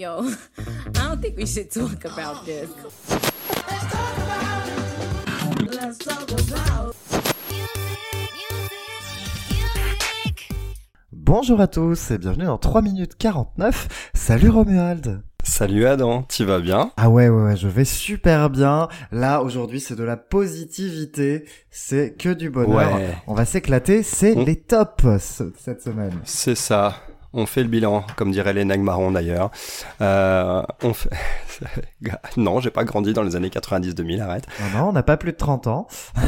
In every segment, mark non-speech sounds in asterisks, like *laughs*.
Yo, *laughs* I don't think we should talk about this. Bonjour à tous et bienvenue dans 3 minutes 49. Salut Romuald. Salut Adam, tu vas bien? Ah ouais, ouais, ouais, je vais super bien. Là, aujourd'hui, c'est de la positivité. C'est que du bonheur. Ouais. On va s'éclater. C'est On- les tops ce- cette semaine. C'est ça. On fait le bilan, comme dirait les Marron d'ailleurs. Euh, on fait... *laughs* non, j'ai pas grandi dans les années 90-2000, arrête. Non, non, on n'a pas plus de 30 ans. *laughs*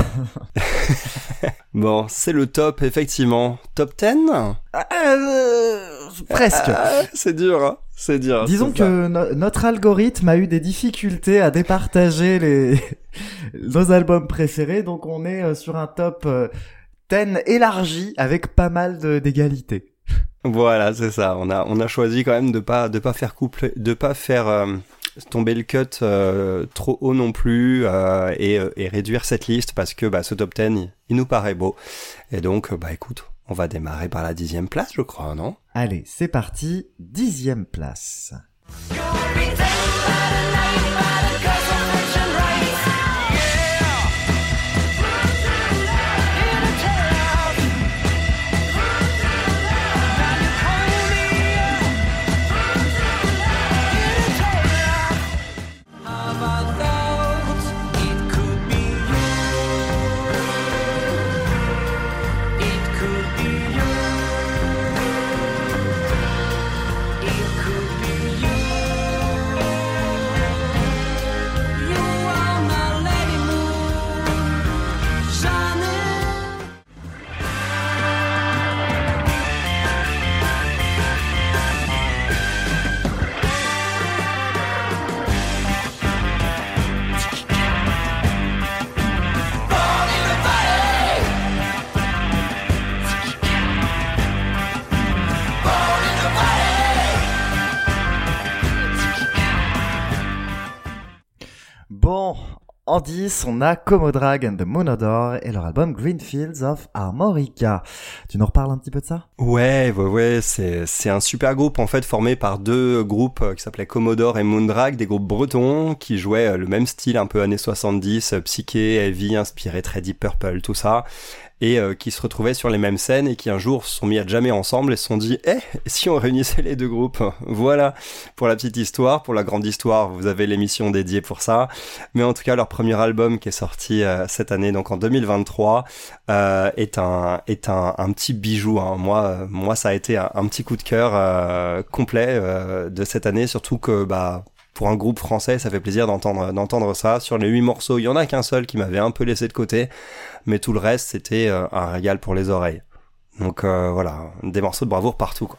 Bon, c'est le top, effectivement. Top 10 Ah, euh, presque. Ah, C'est dur, hein C'est dur. Disons c'est ça. que no- notre algorithme a eu des difficultés à départager les *laughs* nos albums préférés, donc on est euh, sur un top euh, 10 élargi avec pas mal d'égalité. Voilà, c'est ça. On a, on a choisi quand même de pas, de pas faire couple, de pas faire euh, tomber le cut euh, trop haut non plus euh, et, euh, et réduire cette liste parce que bah, ce top 10, il, il nous paraît beau. Et donc, bah écoute, on va démarrer par la dixième place, je crois, non? Allez, c'est parti, dixième place. En 10, on a Comodrag and the Monodore et leur album Greenfields of Armorica. Tu nous reparles un petit peu de ça? Ouais, ouais, ouais, c'est, c'est un super groupe en fait formé par deux groupes euh, qui s'appelaient Commodore et Moondrag, des groupes bretons qui jouaient euh, le même style un peu années 70, euh, psyché, heavy, inspiré très Deep Purple, tout ça, et euh, qui se retrouvaient sur les mêmes scènes et qui un jour se sont mis à jamais ensemble et se sont dit, eh, si on réunissait les deux groupes *laughs* Voilà, pour la petite histoire, pour la grande histoire, vous avez l'émission dédiée pour ça. Mais en tout cas, leur premier album qui est sorti euh, cette année, donc en 2023, euh, est un est un, un petit bijou. Hein. Moi, euh, moi, ça a été un, un petit coup de cœur euh, complet de cette année, surtout que bah pour un groupe français, ça fait plaisir d'entendre d'entendre ça. Sur les huit morceaux, il y en a qu'un seul qui m'avait un peu laissé de côté, mais tout le reste, c'était euh, un régal pour les oreilles. Donc euh, voilà, des morceaux de bravoure partout. Quoi.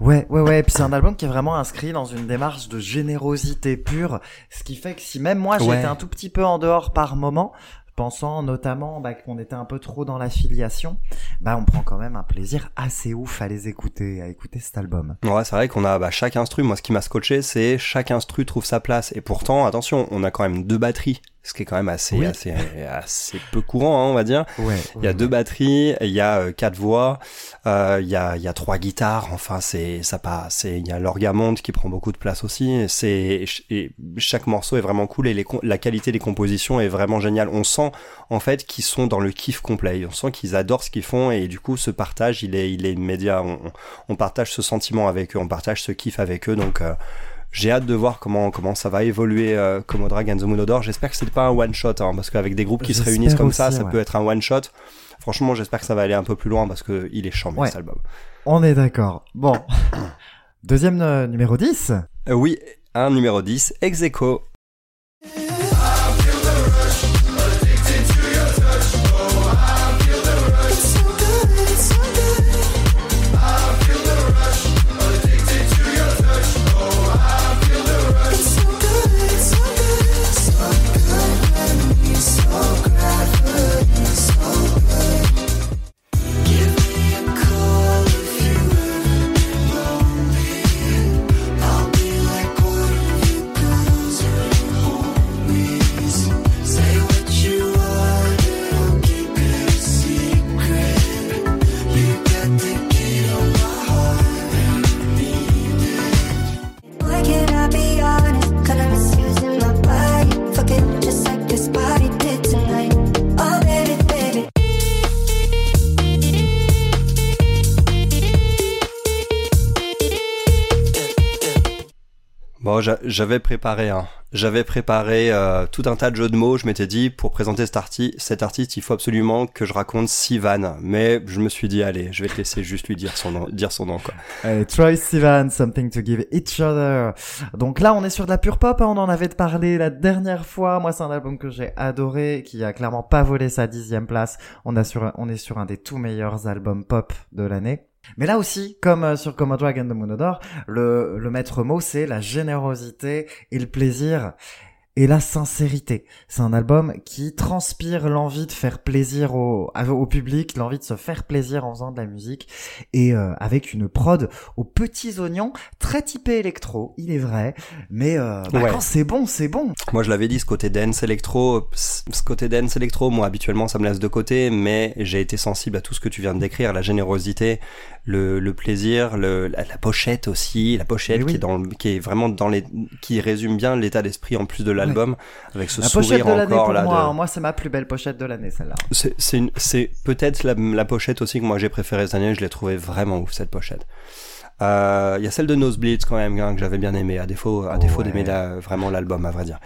Ouais, ouais, ouais. Et puis c'est un album qui est vraiment inscrit dans une démarche de générosité pure, ce qui fait que si même moi j'étais Ouais. un tout petit peu en dehors par moment, pensant notamment bah, qu'on était un peu trop dans l'affiliation, bah on prend quand même un plaisir assez ouf à les écouter, à écouter cet album. Ouais, c'est vrai qu'on a bah, chaque instru. Moi, ce qui m'a scotché, c'est chaque instru trouve sa place. Et pourtant, attention, on a quand même deux batteries, ce qui est quand même assez, Oui. assez, assez peu courant, hein, on va dire. Ouais. Il y a deux batteries, il y a euh, quatre voix, euh, il y a il y a trois guitares. Enfin, c'est ça passe. Il y a l'orgamonde qui prend beaucoup de place aussi. Et C'est et chaque morceau est vraiment cool et les, la qualité des compositions est vraiment géniale. On sent en fait qu'ils sont dans le kiff complet. On sent qu'ils adorent ce qu'ils font et du coup, ce partage, il est il est immédiat. On, on- on partage ce sentiment avec eux, on partage ce kiff avec eux. Donc euh, j'ai hâte de voir comment comment ça va évoluer euh, Commodore and the. J'espère que c'est pas un one shot hein, parce qu'avec des groupes qui se réunissent comme ça, aussi, ça ouais. peut être un one shot. Franchement, j'espère que ça va aller un peu plus loin parce que il est Ouais. cet album. On est d'accord. Bon. *coughs* Deuxième euh, numéro 10. Euh, oui, un numéro 10, ex J'avais préparé un. J'avais préparé euh, tout un tas de jeux de mots. Je m'étais dit, pour présenter cet, arti cet artiste, il faut absolument que je raconte Sivan. Mais je me suis dit, allez, je vais te laisser juste lui dire son nom, dire son nom quoi. Allez, Troy Sivan, Something to Give Each Other. Donc là, on est sur de la pure pop. Hein, on en avait parlé la dernière fois. Moi, c'est un album que j'ai adoré, qui a clairement pas volé sa dixième place. On, on est sur un des tout meilleurs albums pop de l'année. Mais là aussi, comme euh, sur Commodore and the Monodore, le, le maître mot, c'est la générosité et le plaisir et la sincérité. C'est un album qui transpire l'envie de faire plaisir au, au public, l'envie de se faire plaisir en faisant de la musique, et euh, avec une prod aux petits oignons, très typé électro, il est vrai, mais euh, bah, quand c'est bon, c'est bon. Moi je l'avais dit, ce côté dance électro, ce côté dance électro, moi habituellement ça me laisse de côté, mais j'ai été sensible à tout ce que tu viens de décrire, la générosité, le, le plaisir, le, la, pochette aussi, la pochette qui est dans, qui est vraiment dans les, qui résume bien l'état d'esprit en plus de l'album, avec ce la sourire pochette de encore là. Moi, de... moi c'est ma plus belle pochette de l'année celle-là. C'est, peut-être la, la pochette aussi que moi j'ai préférée cette année. Je l'ai trouvé vraiment ouf cette pochette. Euh, il y a celle de Nosebleeds quand même hein, que j'avais bien aimé, à défaut, à défaut d'aimer vraiment l'album à vrai dire.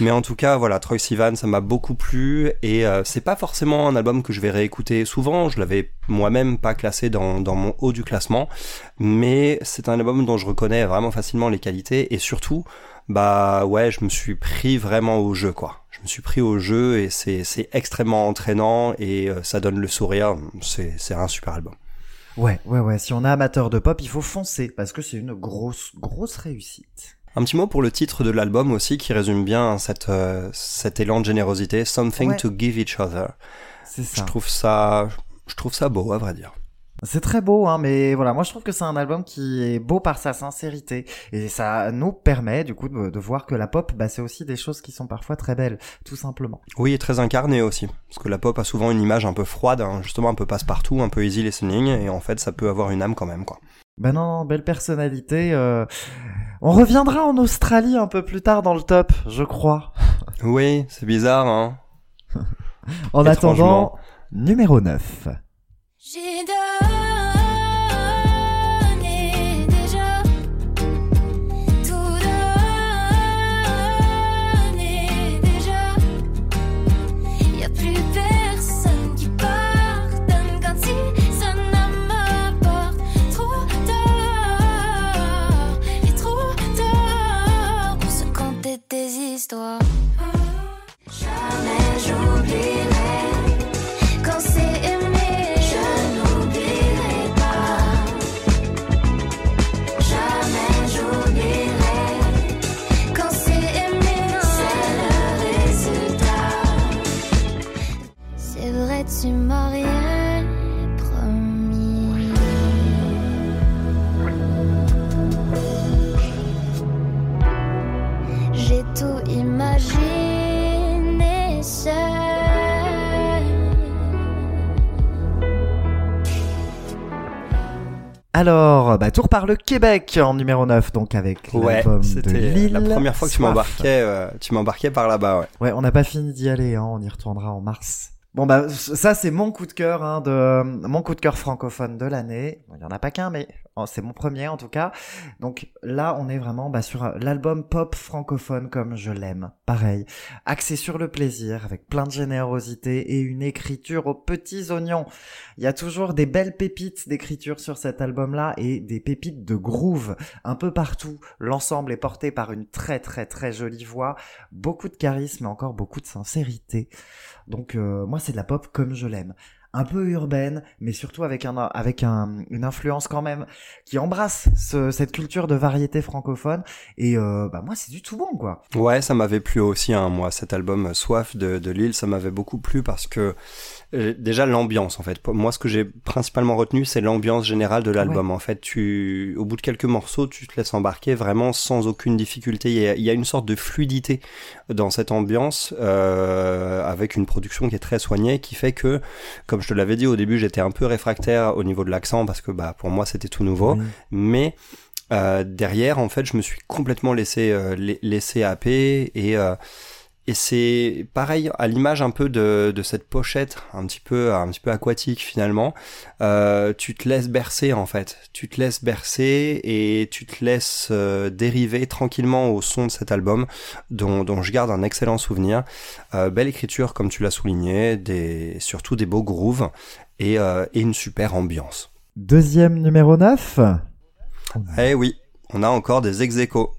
Mais en tout cas, voilà, Troy Sivan, ça m'a beaucoup plu et euh, c'est pas forcément un album que je vais réécouter souvent. Je l'avais moi-même pas classé dans, dans mon haut du classement, mais c'est un album dont je reconnais vraiment facilement les qualités et surtout, bah ouais, je me suis pris vraiment au jeu quoi. Je me suis pris au jeu et c'est c'est extrêmement entraînant et euh, ça donne le sourire. C'est c'est un super album. Ouais, ouais, ouais. Si on est amateur de pop, il faut foncer parce que c'est une grosse, grosse réussite. Un petit mot pour le titre de l'album aussi qui résume bien cette, euh, cet élan de générosité, Something to Give Each Other. C'est ça. Je trouve ça, je trouve ça beau, à vrai dire. C'est très beau, hein, mais voilà, moi je trouve que c'est un album qui est beau par sa sincérité et ça nous permet du coup de, voir que la pop, bah, c'est aussi des choses qui sont parfois très belles, tout simplement. Oui, et très incarné aussi, parce que la pop a souvent une image un peu froide, hein, justement un peu passe-partout, un peu easy listening, et en fait ça peut avoir une âme quand même, quoi. Ben non, belle personnalité. Euh... On reviendra en Australie un peu plus tard dans le top, je crois. *laughs* Oui, c'est bizarre, hein. *laughs* en attendant, numéro 9. J'ai 多。Alors, bah, tour par le Québec en numéro 9, donc avec l'album de Lille. la première fois que tu m'embarquais, euh, tu m'embarquais par là-bas, ouais. Ouais, on n'a pas fini d'y aller, hein, on y retournera en mars. Bon bah ça c'est mon coup de cœur hein, de mon coup de cœur francophone de l'année. Il y en a pas qu'un mais c'est mon premier en tout cas. Donc là on est vraiment bah, sur l'album pop francophone comme je l'aime. Pareil, axé sur le plaisir avec plein de générosité et une écriture aux petits oignons. Il y a toujours des belles pépites d'écriture sur cet album là et des pépites de groove un peu partout. L'ensemble est porté par une très très très jolie voix, beaucoup de charisme et encore beaucoup de sincérité. Donc euh, moi c'est de la pop comme je l'aime. Un peu urbaine, mais surtout avec un avec un, une influence quand même qui embrasse ce, cette culture de variété francophone. Et euh, bah moi c'est du tout bon quoi. Ouais, ça m'avait plu aussi hein, moi cet album Soif de, de Lille, ça m'avait beaucoup plu parce que euh, déjà l'ambiance en fait. Moi, ce que j'ai principalement retenu, c'est l'ambiance générale de l'album. En fait, tu, au bout de quelques morceaux, tu te laisses embarquer vraiment sans aucune difficulté. Il y a, une sorte de fluidité dans cette ambiance, euh, avec une production qui est très soignée, qui fait que, comme je te l'avais dit au début, j'étais un peu réfractaire au niveau de l'accent parce que, bah, pour moi, c'était tout nouveau. Mais euh, derrière, en fait, je me suis complètement laissé euh, laissé happer et et c'est pareil à l'image un peu de, de cette pochette un petit peu un petit peu aquatique finalement. Euh, tu te laisses bercer en fait, tu te laisses bercer et tu te laisses euh, dériver tranquillement au son de cet album dont, dont je garde un excellent souvenir. Euh, belle écriture comme tu l'as souligné, des surtout des beaux grooves et, et une super ambiance. Deuxième numéro 9 Eh oui, on a encore des ex -aequo.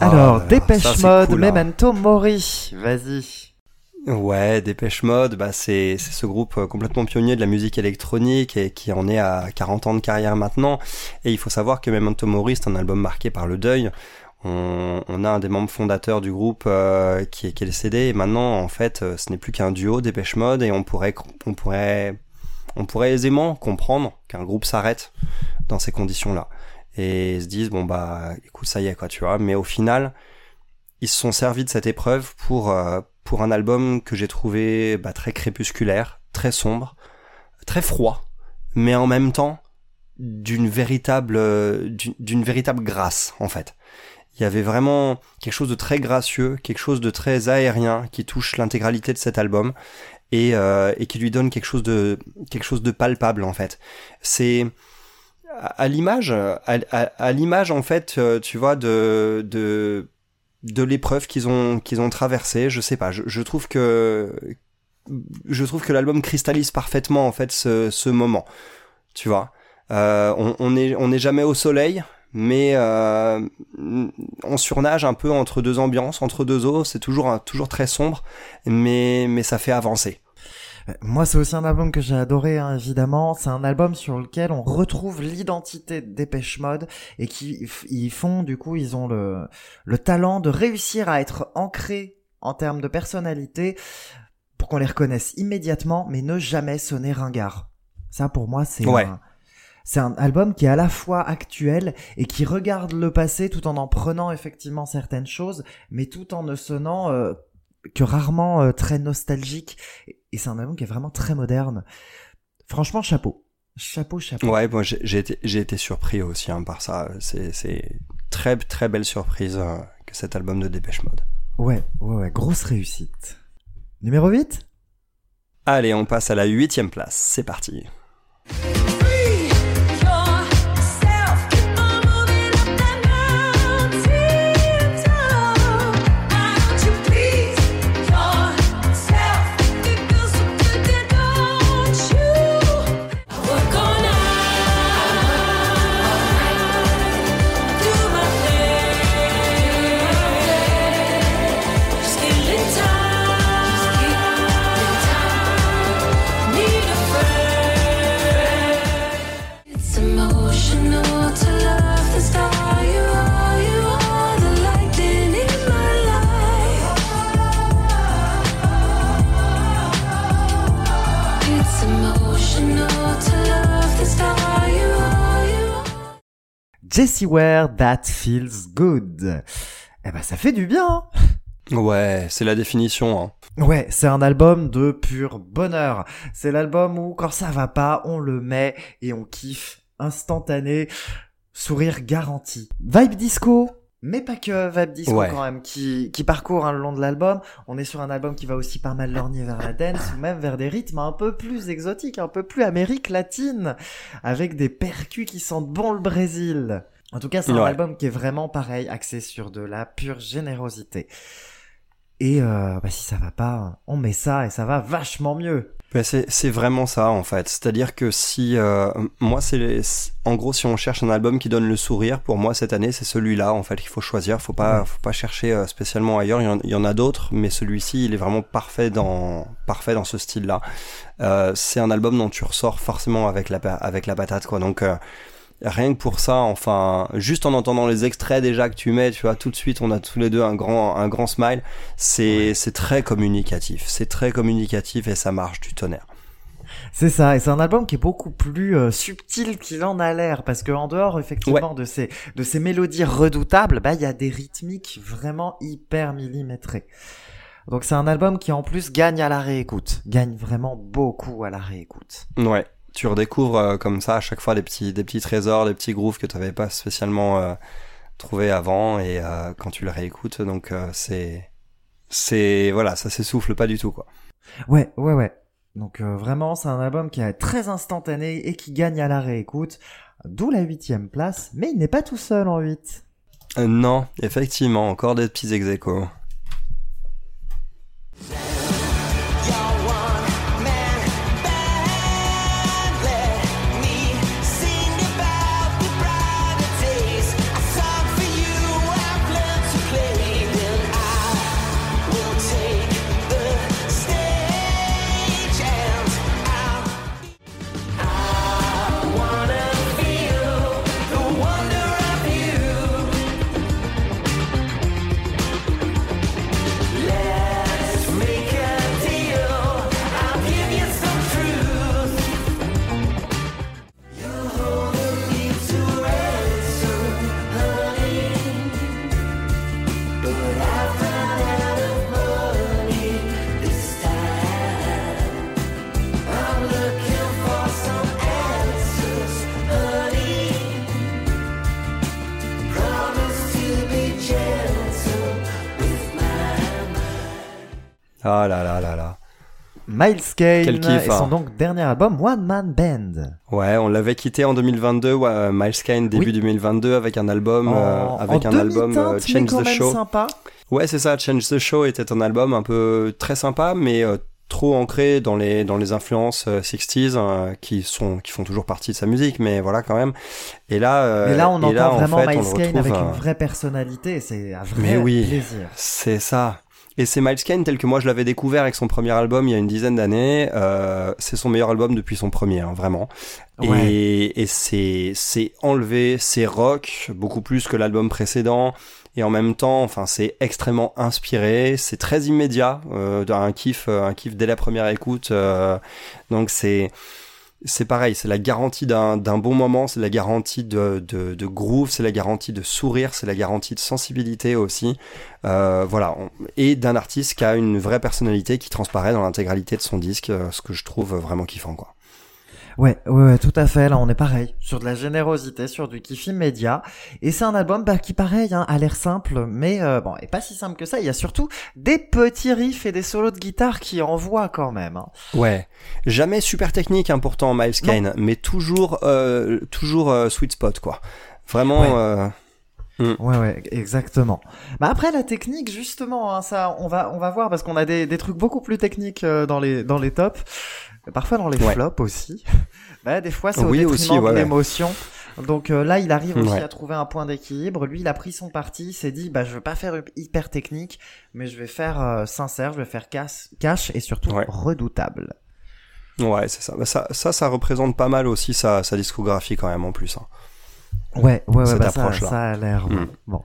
Alors, Oh là là, Dépêche ça, Mode, cool, hein. Memento Mori. Vas-y. Ouais, Dépêche Mode, bah c'est ce groupe euh, complètement pionnier de la musique électronique et qui en est à 40 ans de carrière maintenant. Et il faut savoir que Memento Mori, c'est un album marqué par le deuil. On, on a un des membres fondateurs du groupe euh, qui, est, qui est décédé et maintenant en fait euh, ce n'est plus qu'un duo Dépêche Mode et on pourrait on pourrait on pourrait aisément comprendre qu'un groupe s'arrête dans ces conditions-là et se disent bon bah écoute ça y est quoi tu vois mais au final ils se sont servis de cette épreuve pour euh, pour un album que j'ai trouvé bah, très crépusculaire, très sombre, très froid, mais en même temps d'une véritable euh, d'une véritable grâce en fait. Il y avait vraiment quelque chose de très gracieux, quelque chose de très aérien qui touche l'intégralité de cet album et, euh, et qui lui donne quelque chose de quelque chose de palpable en fait. C'est à l'image, à, à- à l'image en fait, euh, tu vois de de de l'épreuve qu'ils ont qu'ils ont traversée. Je sais pas. Je, je trouve que je trouve que l'album cristallise parfaitement en fait ce, ce moment. Tu vois, Euh, on, on est on n'est jamais au soleil, mais euh, on surnage un peu entre deux ambiances, entre deux eaux. C'est toujours toujours très sombre, mais mais ça fait avancer. Euh, Moi, c'est aussi un album que j'ai adoré, hein, évidemment. C'est un album sur lequel on retrouve l'identité de Dépêche Mode et qui ils font, du coup, ils ont le, le talent de réussir à être ancrés en termes de personnalité pour qu'on les reconnaisse immédiatement, mais ne jamais sonner ringard. Ça, pour moi, c'est Ouais. un, c'est un album qui est à la fois actuel et qui regarde le passé tout en en prenant effectivement certaines choses, mais tout en ne sonnant euh, que rarement euh, très nostalgique. Et- c'est un album qui est vraiment très moderne. Franchement, chapeau. Chapeau, chapeau. Ouais, moi j'ai j'ai été surpris aussi hein, par ça. C'est c'est très très belle surprise euh, que cet album de Dépêche Mode. Ouais, ouais, ouais, grosse réussite. Numéro 8 Allez, on passe à la huitième place. C'est parti. Jessie Ware, That Feels Good. Eh ben, ça fait du bien. hein. Ouais, c'est la définition. Hein. Ouais, c'est un album de pur bonheur. C'est l'album où quand ça va pas, on le met et on kiffe instantané, sourire garanti. Vibe disco, mais pas que vibe disco Ouais. quand même, qui, qui parcourt hein, le long de l'album. On est sur un album qui va aussi pas mal lorgner vers la dance ou même vers des rythmes un peu plus exotiques, un peu plus Amérique latine, avec des percus qui sentent bon le Brésil. En tout cas, c'est un album qui est vraiment pareil, axé sur de la pure générosité. Et euh, bah, si ça va pas, on met ça et ça va vachement mieux. C'est c'est vraiment ça en fait. C'est-à-dire que si euh, moi c'est en gros si on cherche un album qui donne le sourire pour moi cette année c'est celui-là en fait qu'il faut choisir. Faut pas faut pas chercher euh, spécialement ailleurs. Il y en, il y en a d'autres mais celui-ci il est vraiment parfait dans parfait dans ce style-là. Euh, c'est un album dont tu ressors forcément avec la avec la patate quoi. Donc euh, rien que pour ça enfin juste en entendant les extraits déjà que tu mets tu vois tout de suite on a tous les deux un grand un grand smile. C'est c'est très communicatif. C'est très communicatif et ça marche du tonnerre. C'est ça, et c'est un album qui est beaucoup plus euh, subtil qu'il en a l'air, parce que en dehors effectivement de ces de ces mélodies redoutables, bah il y a des rythmiques vraiment hyper millimétrées. Donc c'est un album qui en plus gagne à la réécoute, gagne vraiment beaucoup à la réécoute. Ouais, tu redécouvres euh, comme ça à chaque fois des petits, des petits trésors, des petits grooves que tu n'avais pas spécialement euh, trouvé avant et euh, quand tu le réécoutes, donc c'est, c'est, voilà, ça s'essouffle pas du tout quoi. Ouais, ouais, ouais. Donc vraiment, c'est un album qui est très instantané et qui gagne à la réécoute, d'où la huitième place, mais il n'est pas tout seul en huit. Euh, non, effectivement, encore des petits ex aequo. Ah là là là là. Miles Kane kiff, et son hein. donc dernier album One Man Band. Ouais, on l'avait quitté en 2022, ouais, euh, Miles Kane début Oui. 2022 avec un album, euh, En- avec en un album euh, mais Change quand the même Show. sympa. Ouais, c'est ça. Change the Show était un album un peu très sympa, mais euh, trop ancré dans les dans les influences euh, 60s euh, qui sont qui font toujours partie de sa musique, mais voilà quand même. Et là, euh, Mais là, on entend là, en vraiment fait, Miles le Kane avec une euh, vraie personnalité. C'est un vrai Mais oui. plaisir. C'est ça. Et c'est Miles Kane tel que moi je l'avais découvert avec son premier album il y a une dizaine d'années. Euh, c'est son meilleur album depuis son premier, hein, vraiment. Ouais. Et, et c'est c'est enlevé, c'est rock beaucoup plus que l'album précédent. Et en même temps, enfin, c'est extrêmement inspiré, c'est très immédiat, euh, un kiff, euh, un kiff dès la première écoute. euh, donc c'est c'est pareil, c'est la garantie d'un bon moment, c'est la garantie de, de, de groove, c'est la garantie de sourire, c'est la garantie de sensibilité aussi. Euh, voilà, et d'un artiste qui a une vraie personnalité qui transparaît dans l'intégralité de son disque, euh, ce que je trouve vraiment kiffant quoi. Ouais, ouais, ouais, tout à fait. Là, on est pareil sur de la générosité, sur du kiff immédiat. Et c'est un album bah, qui, pareil, hein, a l'air simple, mais euh, bon, et pas si simple que ça. Il y a surtout des petits riffs et des solos de guitare qui envoient quand même. hein. Ouais, jamais super technique hein, pourtant Miles Kane, mais toujours euh, toujours euh, sweet spot quoi. Vraiment. Ouais. euh, Ouais, ouais, exactement. Bah après la technique, justement, hein, ça, on va, on va voir parce qu'on a des, des trucs beaucoup plus techniques euh, dans les, dans les tops, parfois dans les Ouais. flops aussi. *laughs* Bah des fois c'est au Oui, détriment ouais, de ouais. l'émotion. Donc euh, là, il arrive aussi à trouver un point d'équilibre. Lui, il a pris son parti, il s'est dit, bah je veux pas faire hyper technique, mais je vais faire euh, sincère, je vais faire cash, cash et surtout redoutable. Ouais, c'est ça. Bah, ça. Ça, ça représente pas mal aussi sa, sa discographie quand même en plus. hein. Ouais, ouais, ouais, Cette bah, ça, approche-là. ça a l'air bon. Mm. bon.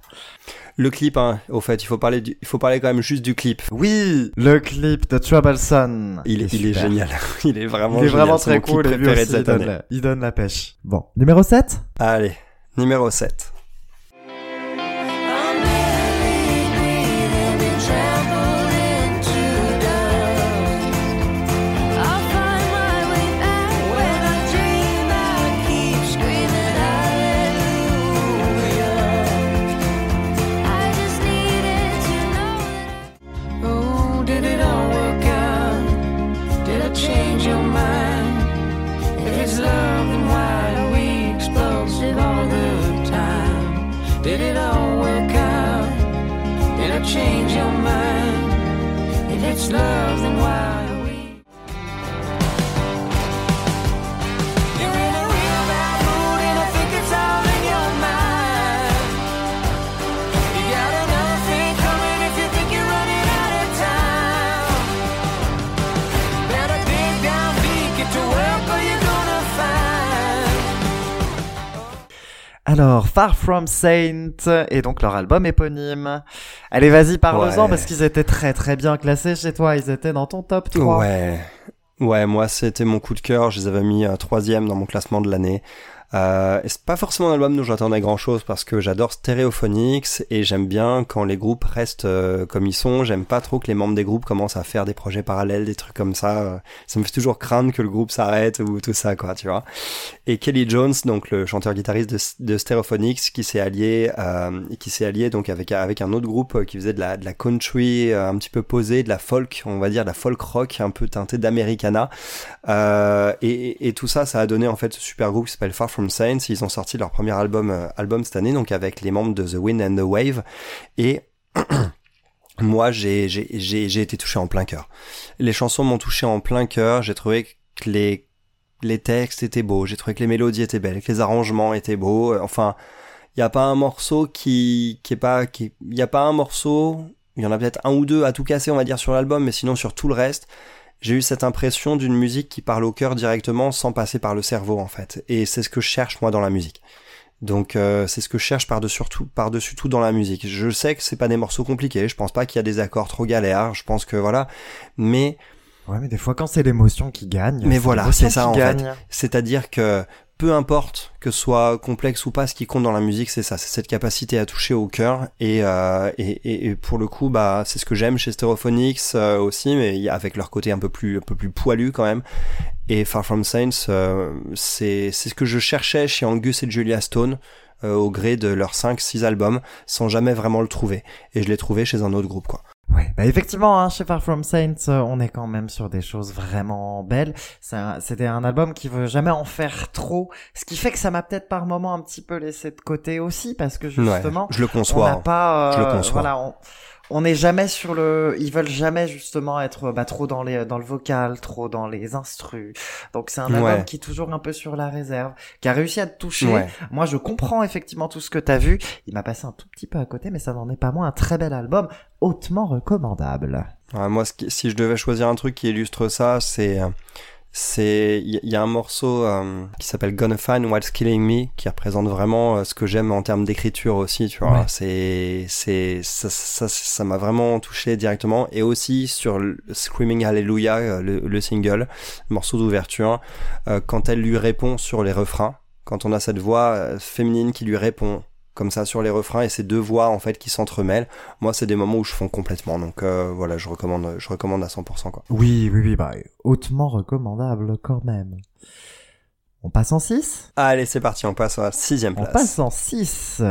Le clip, hein, au fait, il faut parler, du, il faut parler quand même juste du clip. Oui, le clip de Troublesome. Il, est- il est génial. *laughs* Il est vraiment Il est génial. vraiment très cool et lui aussi, il donne, la, il donne la pêche. Bon, numéro 7 Allez, numéro 7. much love, then why? Alors, Far From Saint, et donc leur album éponyme. Allez, vas-y, parle-en, Ouais. parce qu'ils étaient très très bien classés chez toi, ils étaient dans ton top 3. Ouais. Ouais, moi c'était mon coup de cœur, je les avais mis un troisième dans mon classement de l'année. Euh, c'est pas forcément un album dont j'attendais grand chose parce que j'adore Stereophonics et j'aime bien quand les groupes restent euh, comme ils sont. J'aime pas trop que les membres des groupes commencent à faire des projets parallèles, des trucs comme ça. Euh, Ça me fait toujours craindre que le groupe s'arrête ou tout ça, quoi, tu vois. Et Kelly Jones, donc le chanteur-guitariste de, de Stereophonics, qui s'est allié, euh, qui s'est allié donc avec avec un autre groupe euh, qui faisait de la de la country un petit peu posée, de la folk, on va dire de la folk rock un peu teintée d'Americana. Et, et- et tout ça, ça a donné en fait ce super groupe qui s'appelle Far From Saints. Ils ont sorti leur premier album euh, album cette année, donc avec les membres de The Wind and the Wave. Et *clears throat* moi, j'ai été touché en plein cœur. Les chansons m'ont touché en plein cœur. J'ai trouvé que les les textes étaient beaux. J'ai trouvé que les mélodies étaient belles, que les arrangements étaient beaux. Euh, Enfin, il y a pas un morceau qui qui est pas qui il y a pas un morceau. Il y en a peut-être un ou deux à tout casser, on va dire, sur l'album, mais sinon sur tout le reste, j'ai eu cette impression d'une musique qui parle au cœur directement sans passer par le cerveau, en fait. Et c'est ce que je cherche, moi, dans la musique. Donc, euh, c'est ce que je cherche par-dessus tout, par-dessus tout dans la musique. Je sais que c'est pas des morceaux compliqués. Je pense pas qu'il y a des accords trop galères. Je pense que voilà. Mais Ouais, mais des fois, quand c'est l'émotion qui gagne. Mais voilà, c'est ça, en fait. gagne. C'est-à-dire que peu importe que ce soit complexe ou pas, ce qui compte dans la musique, c'est ça, c'est cette capacité à toucher au cœur. Et, euh, et, et- pour le coup, bah, c'est ce que j'aime chez Stereophonics euh, aussi, mais avec leur côté un peu plus, un peu plus poilu quand même. Et Far From Saints, euh, c'est c'est ce que je cherchais chez Angus et Julia Stone. euh, au gré de leurs 5-6 albums, sans jamais vraiment le trouver. Et je l'ai trouvé chez un autre groupe, quoi. Ouais, bah effectivement, hein, chez Far From Saints, euh, on est quand même sur des choses vraiment belles. C'est un- C'était un album qui veut jamais en faire trop, ce qui fait que ça m'a peut-être par moment un petit peu laissé de côté aussi, parce que justement, ouais, je le on n'a conçois. hein. pas, Je le euh, conçois. voilà, on, on n'est jamais sur le, ils veulent jamais justement être bah, trop dans les, dans le vocal, trop dans les instrus. Donc c'est un album Ouais. qui est toujours un peu sur la réserve, qui a réussi à te toucher. Ouais. Moi, je comprends effectivement tout ce que t'as vu. Il m'a passé un tout petit peu à côté, mais ça n'en est pas moins un très bel album, hautement recommandable. Ouais, moi, si je devais choisir un truc qui illustre ça, c'est euh, c'est il y, y a un morceau euh, qui s'appelle Gonna Find What's Killing Me qui représente vraiment euh, ce que j'aime en termes d'écriture aussi tu vois Ouais. c'est c'est ça ça ça m'a vraiment touché directement et aussi sur le Screaming Hallelujah euh, le, le single le morceau d'ouverture euh, quand elle lui répond sur les refrains quand on a cette voix euh, féminine qui lui répond comme ça sur les refrains et ces deux voix en fait qui s'entremêlent moi c'est des moments où je fonds complètement donc euh, voilà je recommande je recommande à 100% quoi Oui, oui, oui, bah, hautement recommandable quand même. On passe en 6 allez c'est parti on passe à la sixième On place passe en 6.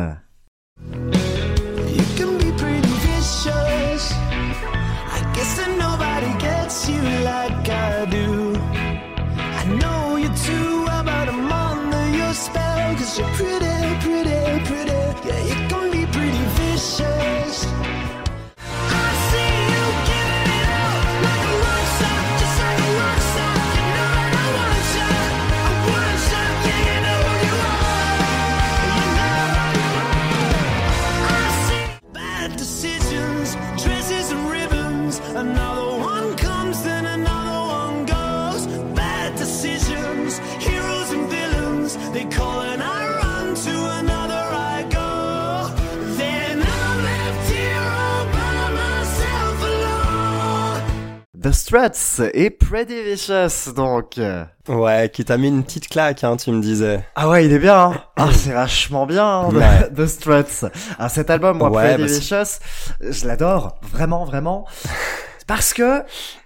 The Struts et Pretty Vicious, donc. ouais qui t'a mis une petite claque hein tu me disais Ah ouais, il est bien. Hein *laughs* ah, c'est vachement bien, hein, The- Ouais. The Struts. Alors cet album, moi, Ouais, Pretty bah, Vicious, je l'adore, vraiment, vraiment. *laughs* Parce que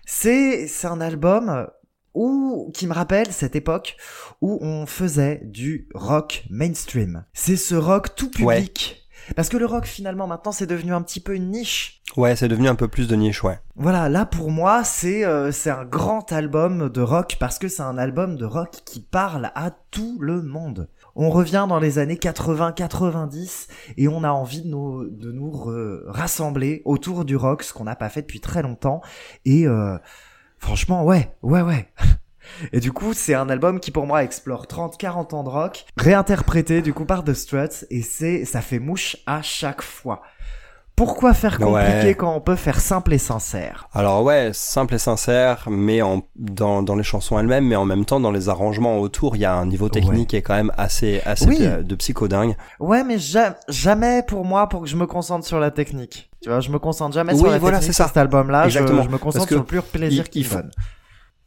c'est c'est un album où qui me rappelle cette époque où on faisait du rock mainstream. C'est ce rock tout Ouais. Parce que le rock finalement maintenant c'est devenu un petit peu une niche. ouais c'est devenu un peu plus de niche ouais Voilà, là pour moi, c'est euh, c'est un grand album de rock parce que c'est un album de rock qui parle à tout le monde. On revient dans les années 80-90 et on a envie de nous, de nous rassembler autour du rock, ce qu'on n'a pas fait depuis très longtemps. Et euh, franchement, ouais, ouais, ouais. *laughs* Et du coup, c'est un album qui pour moi explore 30-40 ans de rock, réinterprété du coup par The Struts, et c'est ça fait mouche à chaque fois. Pourquoi faire compliqué Ouais. quand on peut faire simple et sincère? Alors ouais, simple et sincère, mais en, dans, dans les chansons elles-mêmes, mais en même temps dans les arrangements autour, il y a un niveau technique qui est quand même assez, assez Oui. de, de psychodingue. Ouais, mais ja- jamais pour moi pour que je me concentre sur la technique. Tu vois, je me concentre jamais Oui, sur la voilà, technique c'est ça. cet album-là. Je, je me concentre sur le pur plaisir il- qu'il donne.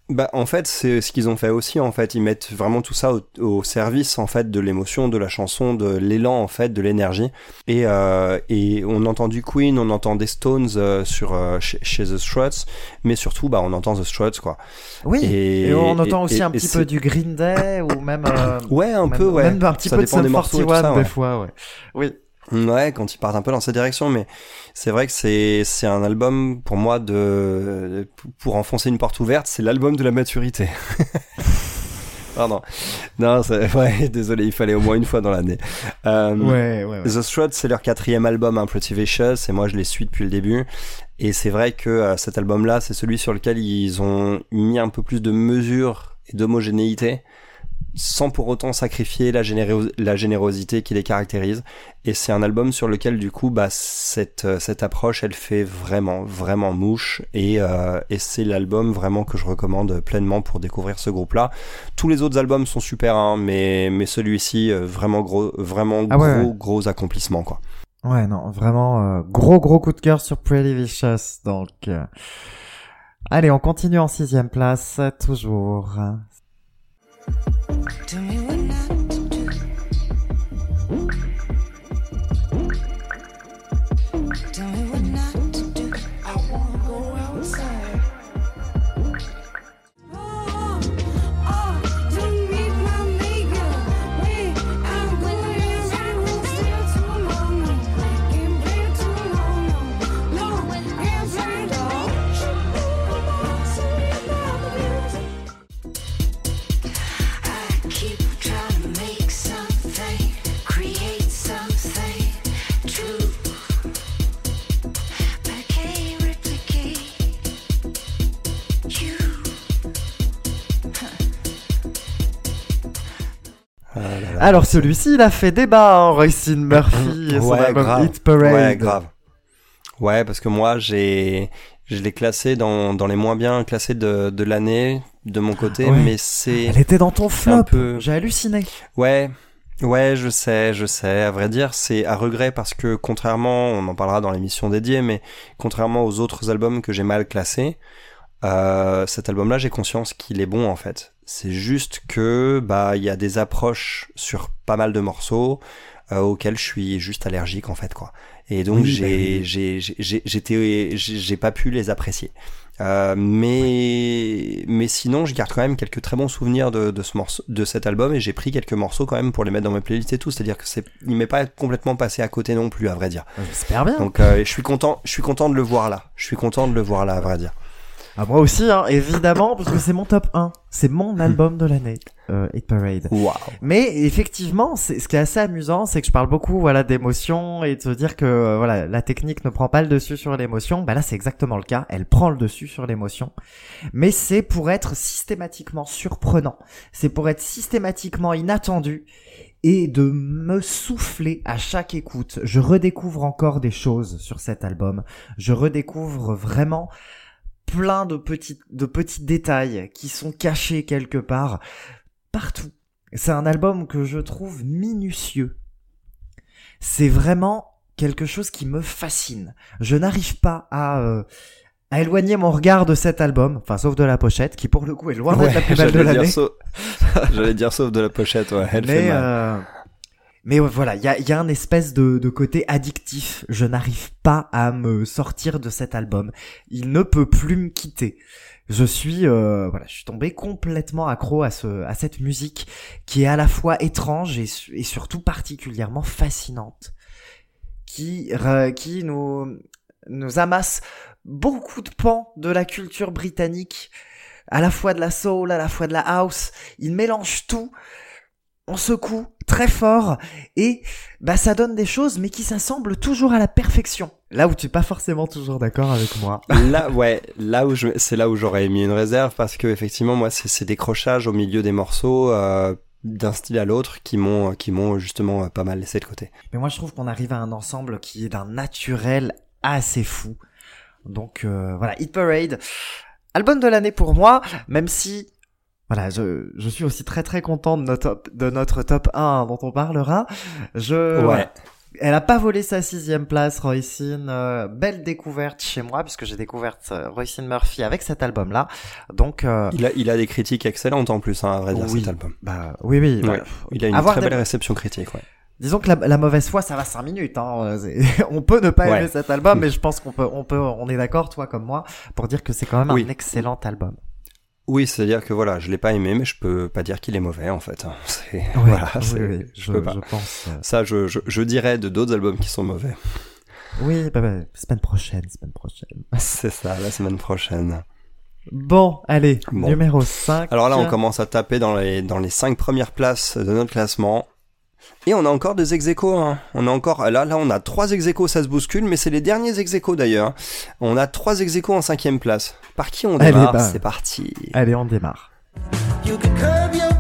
Bah en fait c'est ce qu'ils ont fait aussi en fait ils mettent vraiment tout ça au, au service en fait de l'émotion de la chanson de l'élan en fait de l'énergie et euh, et on entend du Queen on entend des Stones euh, sur euh, chez, chez The Struts mais surtout bah on entend The Struts quoi Oui. Et, et, on entend et- aussi un et petit peu du Green Day ou même euh, ouais un même, peu ouais même un petit ça peu de des Sum morceaux et tout 41 ça, des ouais. fois, ouais. Oui. Ouais, quand ils partent un peu dans cette direction, mais c'est vrai que c'est c'est un album pour moi de pour enfoncer une porte ouverte, c'est l'album de la maturité. *laughs* Pardon. Non, *laughs* ouais, désolé, il fallait au moins une fois dans l'année. Euh, Ouais, ouais, ouais. The Struts, c'est leur quatrième album, hein, Pretty Vicious, et moi je les suis depuis le début. Et c'est vrai que euh, cet album-là, c'est celui sur lequel ils ont mis un peu plus de mesure et d'homogénéité, sans pour autant sacrifier la, la générosité qui les caractérise. Et c'est un album sur lequel, du coup, bah, cette, euh, cette approche, elle fait vraiment, vraiment mouche. Et, euh, et c'est l'album vraiment que je recommande pleinement pour découvrir ce groupe-là. Tous les autres albums sont super, hein, mais, mais celui-ci, euh, vraiment gros, vraiment Ah gros, ouais. gros accomplissement, quoi. Ouais, non, vraiment euh, gros gros coup de cœur sur Pretty Vicious. Donc, euh, allez, on continue en sixième place, toujours. Alors celui-ci, il a fait débat, hein, Royce Murphy et son Ouais, album grave. Hit Parade. Ouais, grave. Ouais, parce que moi, j'ai, je l'ai classé dans, dans les moins bien classés de, de l'année, de mon côté, Ouais. mais c'est, Elle était dans ton flop. peu- J'ai halluciné. ouais, ouais, je sais, je sais. À vrai dire, c'est à regret parce que contrairement, on en parlera dans l'émission dédiée, mais contrairement aux autres albums que j'ai mal classés, euh, cet album-là, j'ai conscience qu'il est bon en fait. C'est juste que bah il y a des approches sur pas mal de morceaux euh, auxquels je suis juste allergique en fait quoi. Et donc Oui, bah j'ai oui. j'ai j'ai j'ai- j'étais j'ai j'ai pas pu les apprécier. Euh, mais mais sinon je garde quand même quelques très bons souvenirs de, de ce morceau de cet album et j'ai pris quelques morceaux quand même pour les mettre dans mes playlists et tout c'est à dire que c'est il m'est pas complètement passé à côté non plus à vrai dire J'espère bien. donc euh, je suis content je suis content de le voir là je suis content de le voir là à vrai dire Ah, moi aussi, hein, évidemment, parce que c'est mon top 1. C'est mon album de l'année, euh, Hit Parade. waouh Mais effectivement, c'est ce qui est assez amusant, c'est que je parle beaucoup, voilà, d'émotion et de se dire que euh, voilà, la technique ne prend pas le dessus sur l'émotion. Bah là, c'est exactement le cas. Elle prend le dessus sur l'émotion, mais c'est pour être systématiquement surprenant. C'est pour être systématiquement inattendu et de me souffler à chaque écoute. Je redécouvre encore des choses sur cet album. Je redécouvre vraiment plein de petits de petits détails qui sont cachés quelque part partout. C'est un album que je trouve minutieux. C'est vraiment quelque chose qui me fascine. Je n'arrive pas à, euh, à éloigner mon regard de cet album, enfin sauf de la pochette, qui pour le coup est loin d'être la plus belle de l'année. *laughs* j'allais dire sauf de la pochette ouais elle fait mal. euh, mais voilà, il y a, y a un espèce de, de côté addictif. Je n'arrive pas à me sortir de cet album. Il ne peut plus me quitter. Je suis, euh, voilà, je suis tombé complètement accro à ce, à cette musique qui est à la fois étrange et, su- et surtout particulièrement fascinante, qui, qui nous, nous amasse beaucoup de pans de la culture britannique, à la fois de la soul, à la fois de la house. Il mélange tout on secoue très fort et bah ça donne des choses mais qui s'assemblent toujours à la perfection. Là où tu es pas forcément toujours d'accord avec moi. *laughs* Là, ouais, là où je, c'est là où j'aurais mis une réserve parce que effectivement, moi, c'est ces décrochages au milieu des morceaux, euh, d'un style à l'autre qui m'ont qui m'ont justement euh, pas mal laissé de côté. Mais moi, je trouve qu'on arrive à un ensemble qui est d'un naturel assez fou. Donc euh, voilà, Hit Parade, album de l'année pour moi, même si voilà, je, je suis aussi très très content de notre top, de notre top 1 dont on parlera. Je voilà. Elle a pas volé sa sixième place, Roycine. Euh, belle découverte chez moi, puisque j'ai découvert euh, Roycine Murphy avec cet album-là. Donc, euh, Il a, il a des critiques excellentes en plus, hein, à vrai dire, Oui. cet album. bah oui, oui. Ouais. bah, Il a une très des- belle réception critique, ouais. Disons que la, la mauvaise foi, ça va 5 minutes. Hein. *laughs* on peut ne pas Ouais. aimer cet album, mais *laughs* je pense qu'on peut, on peut, on est d'accord, toi comme moi, pour dire que c'est quand même Oui. un excellent album. Oui, c'est-à-dire que voilà, je l'ai pas aimé, mais je peux pas dire qu'il est mauvais, en fait. hein. *laughs* Voilà, oui, je je, peux pas. je pense. euh, Ça, je, je, je dirais de d'autres albums qui sont mauvais. Oui, bah, bah, semaine prochaine, semaine prochaine. *laughs* C'est ça, la semaine prochaine. Bon, allez, Bon. numéro 5. Alors là, on commence à taper dans les, dans les cinq premières places de notre classement. Et on a encore des ex hein. On a encore, là, là, on a trois ex ça se bouscule, mais c'est les derniers ex d'ailleurs. On a trois ex en cinquième place. Par qui on démarre? bah. C'est parti. Allez, on démarre. You can curb your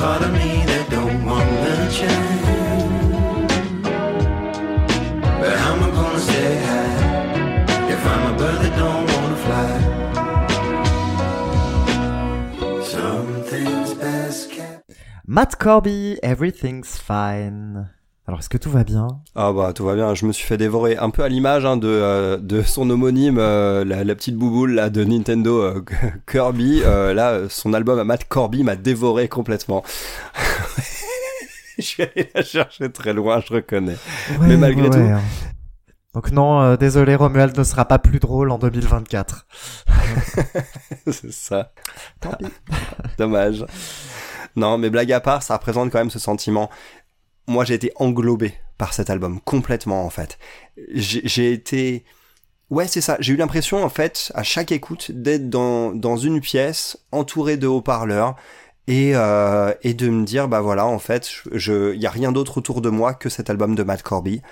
part of me that don't wanna change. But how am I gonna stay high if I'm a bird that don't wanna fly? Something's best kept. Matt Corby, Everything's Fine. Alors, est-ce que tout va bien? Ah bah tout va bien, je me suis fait dévorer un peu à l'image hein, de, euh, de son homonyme, euh, la, la petite bouboule là, de Nintendo euh, *laughs* Kirby. Là, son album à Matt Corby m'a dévoré complètement. *laughs* je suis allé la chercher très loin, je reconnais. Mais malgré tout. Donc non, euh, désolé, Romuald ne sera pas plus drôle en 2024. *laughs* C'est ça. Tant pis. Dommage. Non, mais blague à part, ça représente quand même ce sentiment. Moi, j'ai été englobé par cet album, complètement en fait. J'ai été... Ouais, c'est ça. J'ai eu l'impression, en fait, à chaque écoute, d'être dans, une pièce, entouré de haut-parleurs, et, euh, et de me dire, bah voilà, en fait, il y a rien d'autre autour de moi que cet album de Matt Corby.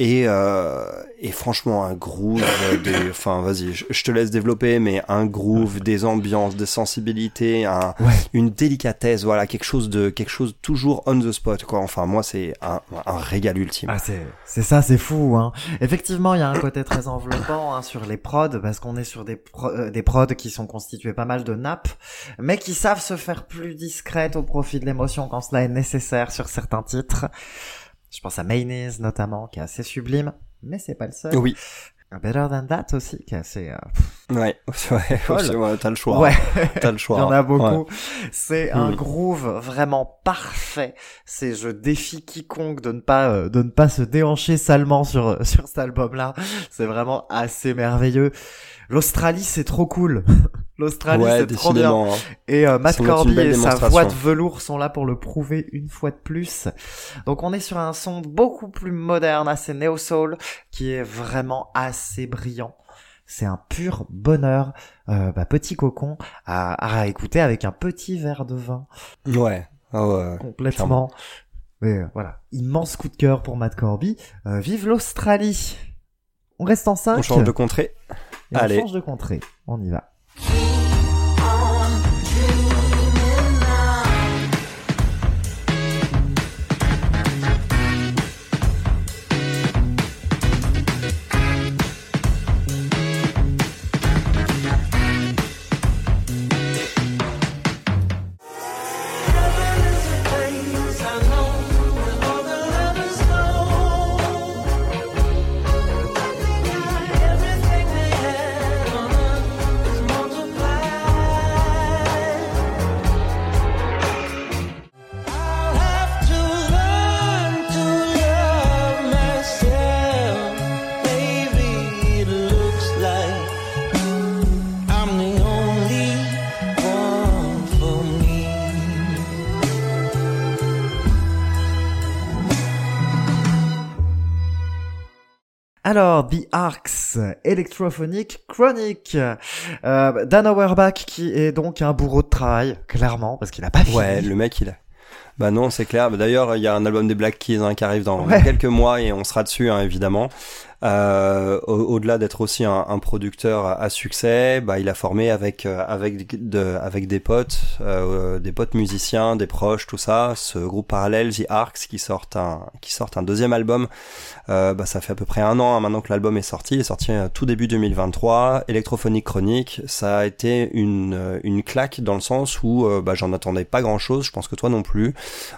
Et, euh, et franchement, un groove, *laughs* des, enfin, vas-y, je, te laisse développer, mais un groove, des ambiances, des sensibilités, un, Ouais. une délicatesse, voilà, quelque chose de, quelque chose toujours on the spot, quoi. Enfin, moi, c'est un, un régal ultime. Ah, c'est, c'est ça, c'est fou, hein. Effectivement, il y a un côté très enveloppant, hein, sur les prods, parce qu'on est sur des, pro- euh, des prods qui sont constitués pas mal de nappes, mais qui savent se faire plus discrètes au profit de l'émotion quand cela est nécessaire sur certains titres. Je pense à Mayonnaise, notamment, qui est assez sublime, mais c'est pas le seul. Oui, Better Than That aussi, qui est assez, euh, ouais, *laughs* ouais, ouais, t'as le choix. ouais. *laughs* T'as le Il choix. y en a Ouais. beaucoup. C'est un groove vraiment parfait. C'est je défie quiconque de ne pas euh, de ne pas se déhancher salement sur *laughs* sur cet album-là. C'est vraiment assez merveilleux. L'Australie, c'est trop cool. *laughs* L'Australie, Ouais, c'est trop bien. hein. Et euh, Matt Corby et sa voix de velours sont là pour le prouver une fois de plus. Donc on est sur un son beaucoup plus moderne, assez néo-soul, qui est vraiment assez brillant. C'est un pur bonheur, euh, bah, petit cocon, à, à écouter avec un petit verre de vin, Ouais. Ah ouais. complètement. Mais euh, voilà, immense coup de cœur pour Matt Corby. Euh, vive l'Australie On reste en 5 On change de contrée. Et Allez. change de contrée. On y va. Alors, The Arcs, Electrophonic Chronic. Euh, Dan Auerbach qui est donc un bourreau de travail, clairement, parce qu'il a pas fini. Ouais, le mec, il a. Bah non, c'est clair. D'ailleurs, il y a un album des Black Keys hein, qui arrive dans Ouais. quelques mois et on sera dessus, hein, évidemment. Euh, au- Au-delà d'être aussi un, un producteur à succès, bah, il a formé avec euh, avec de, avec des potes, euh, des potes musiciens, des proches, tout ça. Ce groupe parallèle, The Arcs, qui sort un qui sort un deuxième album. Euh, bah, ça fait à peu près un an hein, maintenant que l'album est sorti. Il est sorti euh, tout début 2023. Électrophonique chronique, ça a été une euh, une claque dans le sens où bah, j'en attendais pas grand chose. Je pense que toi non plus.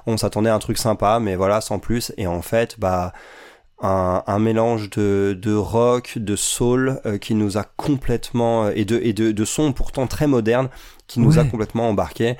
On s'attendait à un truc sympa, mais voilà, sans plus. Et en fait, bah un, un mélange de, de rock, de soul euh, qui nous a complètement euh, et de et de, de sons pourtant très modernes qui nous a complètement embarqués.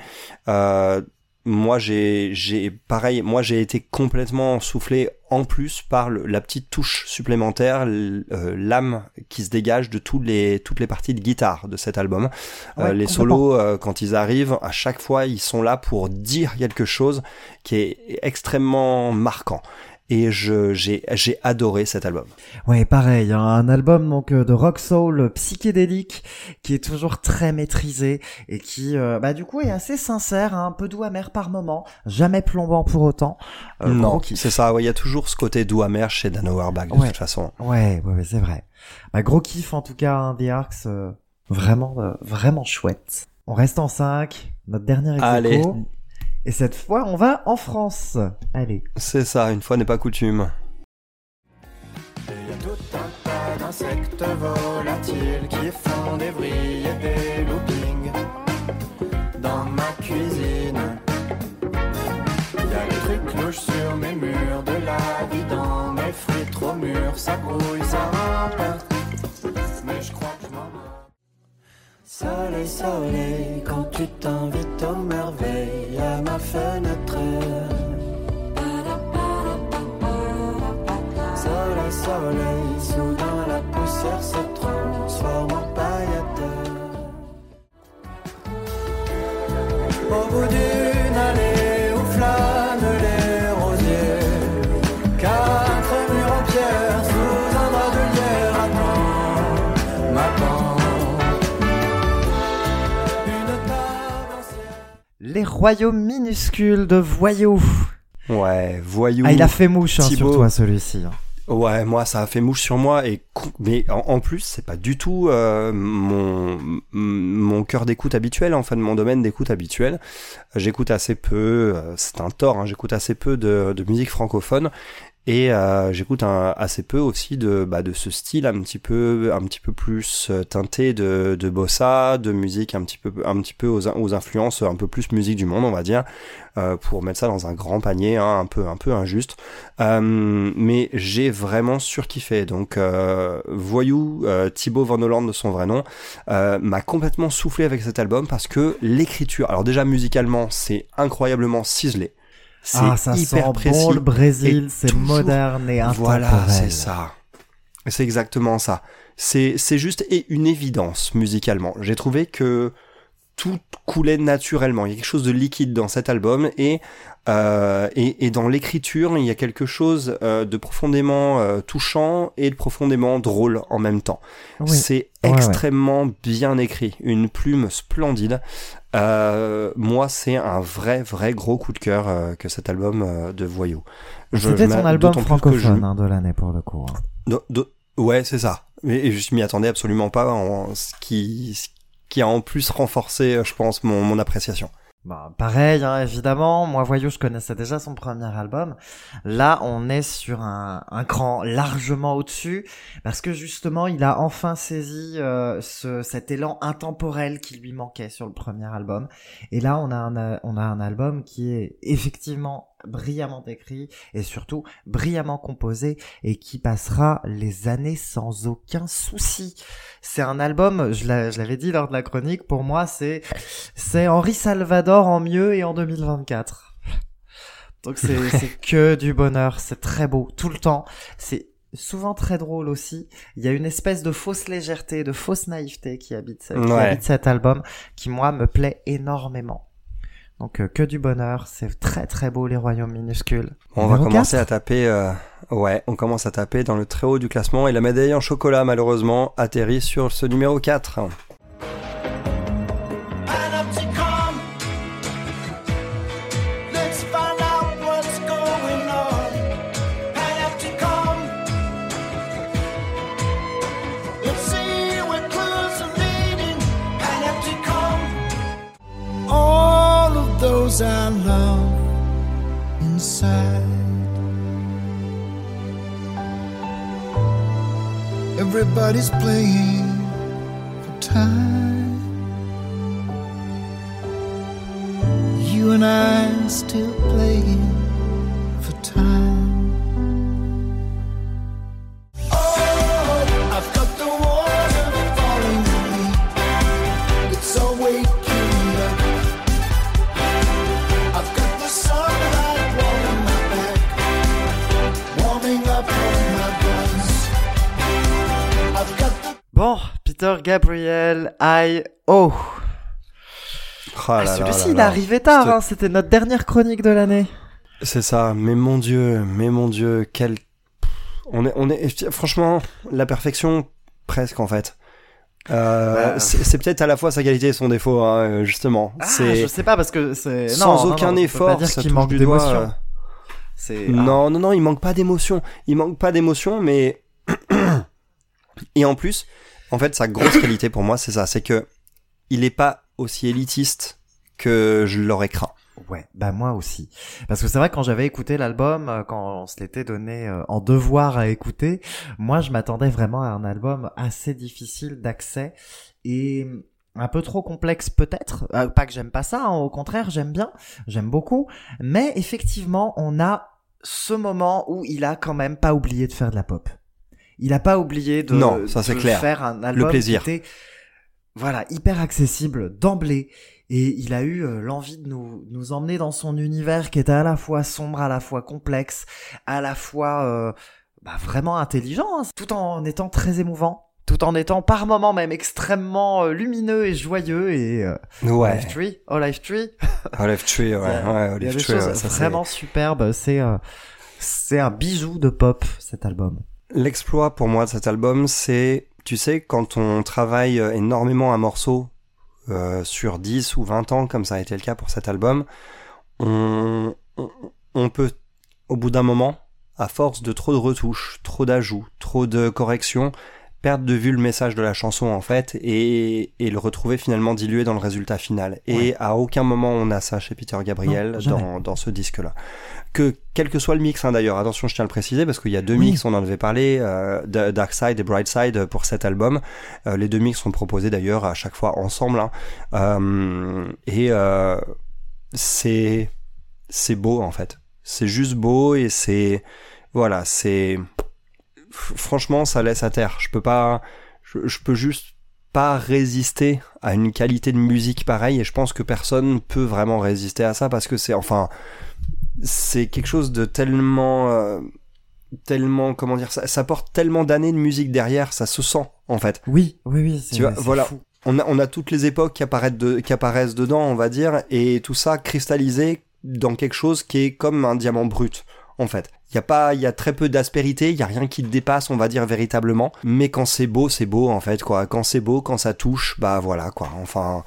Euh, moi j'ai j'ai pareil moi j'ai été complètement soufflé en plus par le- la petite touche supplémentaire euh, l'âme qui se dégage de toutes les toutes les parties de guitare de cet album. Euh, Ouais, les solos quand ils arrivent à chaque fois ils sont là pour dire quelque chose qui est extrêmement marquant et je j'ai j'ai adoré cet album Ouais, pareil, hein, un album donc euh, de rock soul psychédélique qui est toujours très maîtrisé et qui, euh, bah du coup, est assez sincère, hein, un peu doux amer par moment, jamais plombant pour autant. Euh, non c'est ça ouais, il y a toujours ce côté doux amer chez Dan Auerbach de Ouais. toute façon Ouais, ouais, ouais, c'est vrai. Bah gros kiff en tout cas, hein, The Arcs, euh, vraiment, vraiment chouette. On reste en 5, notre dernier ex Allez. Et cette fois, on va en France. Allez. c'est ça une fois n'est pas coutume Il y a tout un tas d'insectes volatiles qui font des vrilles et des loopings dans ma cuisine. Il y a des trucs louches sur mes murs, de la vie dans mes fruits trop mûrs, ça grouille, ça remporte. Soleil, soleil, quand tu t'invites aux merveilles à ma fenêtre. Soleil, soleil, soudain la poussière se transforme en paillettes. Au bout d'une Les royaumes minuscules de voyous. ouais voyou Ah, il a fait mouche hein, sur toi celui-ci. hein. Ouais, moi ça a fait mouche sur moi et mais en, en plus c'est pas du tout euh, mon mon cœur d'écoute habituel, en fait mon domaine d'écoute habituel. J'écoute assez peu, euh, c'est un tort, hein, j'écoute assez peu de, de musique francophone et euh, j'écoute assez peu aussi de bah, de ce style un petit peu un petit peu plus euh, teinté de, de bossa, de musique un petit peu un petit peu aux, aux influences un peu plus musique du monde on va dire euh, pour mettre ça dans un grand panier hein, un peu un peu injuste. Euh, mais j'ai vraiment surkiffé. Donc, euh, Voyou, euh, Thibaut Van Holland de son vrai nom, m'a complètement soufflé avec cet album parce que l'écriture, alors déjà musicalement, c'est incroyablement ciselé. C'est Ah, ça hyper sent précis. bon le Brésil, c'est moderne et intemporel. Voilà, c'est ça. C'est exactement ça. C'est, c'est juste et une évidence musicalement. J'ai trouvé que tout coulait naturellement. Il y a quelque chose de liquide dans cet album et euh, et, et dans l'écriture, il y a quelque chose euh, de profondément euh, touchant et de profondément drôle en même temps. Oui. C'est Ouais, ouais. extrêmement bien écrit, une plume splendide. Euh, moi, c'est un vrai, vrai gros coup de cœur euh, que cet album euh, de Voyou. C'était ton album que je- francophone hein, de l'année pour le coup. hein. Do- do- ouais, c'est ça. Et, je m'y attendais absolument pas, en, ce, qui, ce qui a en plus renforcé, je pense, mon, mon appréciation. Bah, pareil, hein, évidemment. Moi, Voyou, je connaissais déjà son premier album. Là, on est sur un, un cran largement au-dessus, parce que justement, il a enfin saisi euh, ce, cet élan intemporel qui lui manquait sur le premier album. Et là, on a un, euh, on a un album qui est effectivement brillamment écrit et surtout brillamment composé et qui passera les années sans aucun souci. C'est un album, je l'a- je l'avais dit lors de la chronique, pour moi, c'est c'est Henri Salvador en mieux et en 2024. Donc c'est c'est que du bonheur, c'est très beau tout le temps. C'est souvent très drôle aussi. Il y a une espèce de fausse légèreté, de fausse naïveté qui habite, qui Ouais. habite cet album, qui moi me plaît énormément. Donc euh, que du bonheur, c'est très très beau les royaumes minuscules. On va commencer 4. à taper, euh, ouais, on commence à taper dans le très haut du classement et la médaille en chocolat, malheureusement, atterrit sur ce numéro 4. Everybody's playing for time. You and I still playing for time. Bon, Peter Gabriel, I oh. Ah, là Celui-ci il est arrivé tard, C'était- hein, c'était notre dernière chronique de l'année. C'est ça, mais mon dieu, mais mon dieu, quel... On est, on est, franchement, la perfection, presque en fait. Euh, Bah, c'est peut-être à la fois sa qualité et son défaut, hein, justement. Ah, je sais pas parce que c'est sans non, non, aucun non, on peut effort, pas dire ça qu'il touche manque d'émotion. euh, ah, Non, non, non, il manque pas d'émotion. Il manque pas d'émotion, mais *coughs* et en plus, en fait, sa grosse qualité pour moi, c'est ça, c'est que il est pas aussi élitiste que je l'aurais craint. Ouais, bah moi aussi. Parce que c'est vrai quand j'avais écouté l'album, euh, quand on se l'était donné euh, en devoir à écouter, moi je m'attendais vraiment à un album assez difficile d'accès et un peu trop complexe peut-être. Euh, pas que j'aime pas ça, hein, au contraire j'aime bien, j'aime beaucoup. Mais effectivement, on a ce moment où il a quand même pas oublié de faire de la pop. Il a pas oublié de, Non, ça, c'est de clair. faire un album plaisir. qui était voilà hyper accessible d'emblée et il a eu euh, l'envie de nous, nous emmener dans son univers qui était à la fois sombre, à la fois complexe, à la fois euh, bah, vraiment intelligent, hein, tout en étant très émouvant, tout en étant par moments même extrêmement euh, lumineux et joyeux et euh, Ouais. Olive Tree, Olive Tree, Olive *laughs* Tree, ouais, ouais, Olive Tree, ouais, ça, c'est- vraiment superbes. C'est euh, c'est un bijou de pop cet album. L'exploit pour moi de cet album, c'est, tu sais, quand on travaille euh, énormément un morceau euh, sur 10 ou 20 ans, comme ça a été le cas pour cet album, on, peut, au bout d'un moment, à force de trop de retouches, trop d'ajouts, trop de corrections, perdre de vue le message de la chanson en fait et, et le retrouver finalement dilué dans le résultat final. Et Ouais. à aucun moment on a ça chez Peter Gabriel Non, dans, dans ce disque-là. Que quel que soit le mix hein, d'ailleurs, attention je tiens à le préciser parce qu'il y a deux Oui. mix, on en avait parlé, euh, Dark Side et Bright Side pour cet album. Euh, les deux mix sont proposés d'ailleurs à chaque fois ensemble. hein. Euh, et euh, c'est c'est beau en fait. C'est juste beau et c'est voilà, c'est franchement ça laisse à terre. Je peux pas je, je peux juste pas résister à une qualité de musique pareille et je pense que personne peut vraiment résister à ça parce que c'est enfin c'est quelque chose de tellement euh, tellement comment dire ça, ça porte tellement d'années de musique derrière, ça se sent en fait. Oui, oui, oui. Tu vois, voilà. fou. On a, on a toutes les époques qui apparaissent, de, qui apparaissent dedans, on va dire, et tout ça cristallisé dans quelque chose qui est comme un diamant brut, en fait. Il y a pas, il y a très peu d'aspérité, il y a rien qui te dépasse, on va dire véritablement. Mais quand c'est beau, c'est beau, en fait, quoi. Quand c'est beau, quand ça touche, bah voilà, quoi. Enfin,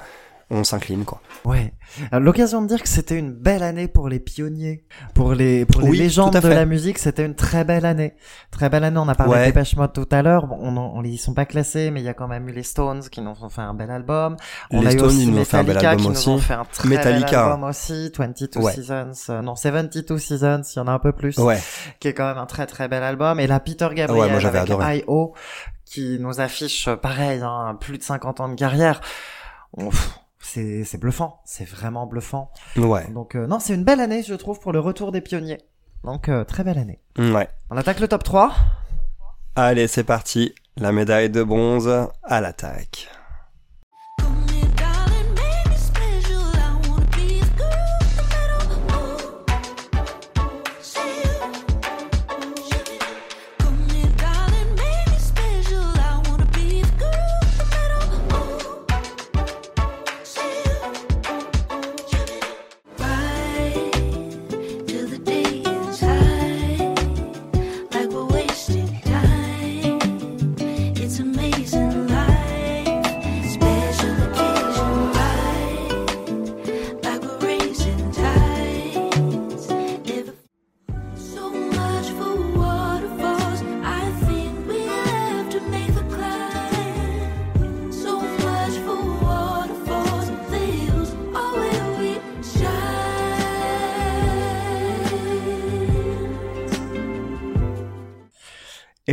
on s'incline, quoi. Ouais. L'occasion de dire que c'était une belle année pour les pionniers, pour les pour les Oui, légendes de la musique, c'était une très belle année. Très belle année. On a parlé Ouais. de Dépêche Mode tout à l'heure. Bon, on, on les y sont pas classés, mais il y a quand même eu les Stones qui nous ont fait un bel album. On Les a eu Stones, aussi ils nous ont fait un bel Metallica album qui aussi. nous ont fait un très Metallica. bel album aussi. 22 Ouais. Seasons, euh, non 72 Seasons, il y en a un peu plus. Ouais. Qui est quand même un très très bel album. Et là, Peter Gabriel moi, avec. I.O. qui nous affiche euh, pareil, hein, plus de 50 ans de carrière. C'est c'est bluffant, c'est vraiment bluffant. Ouais. Donc euh, non, c'est une belle année, je trouve, pour le retour des pionniers. Donc euh, très belle année. Ouais. On attaque le top 3. Allez, c'est parti. La médaille de bronze à l'attaque.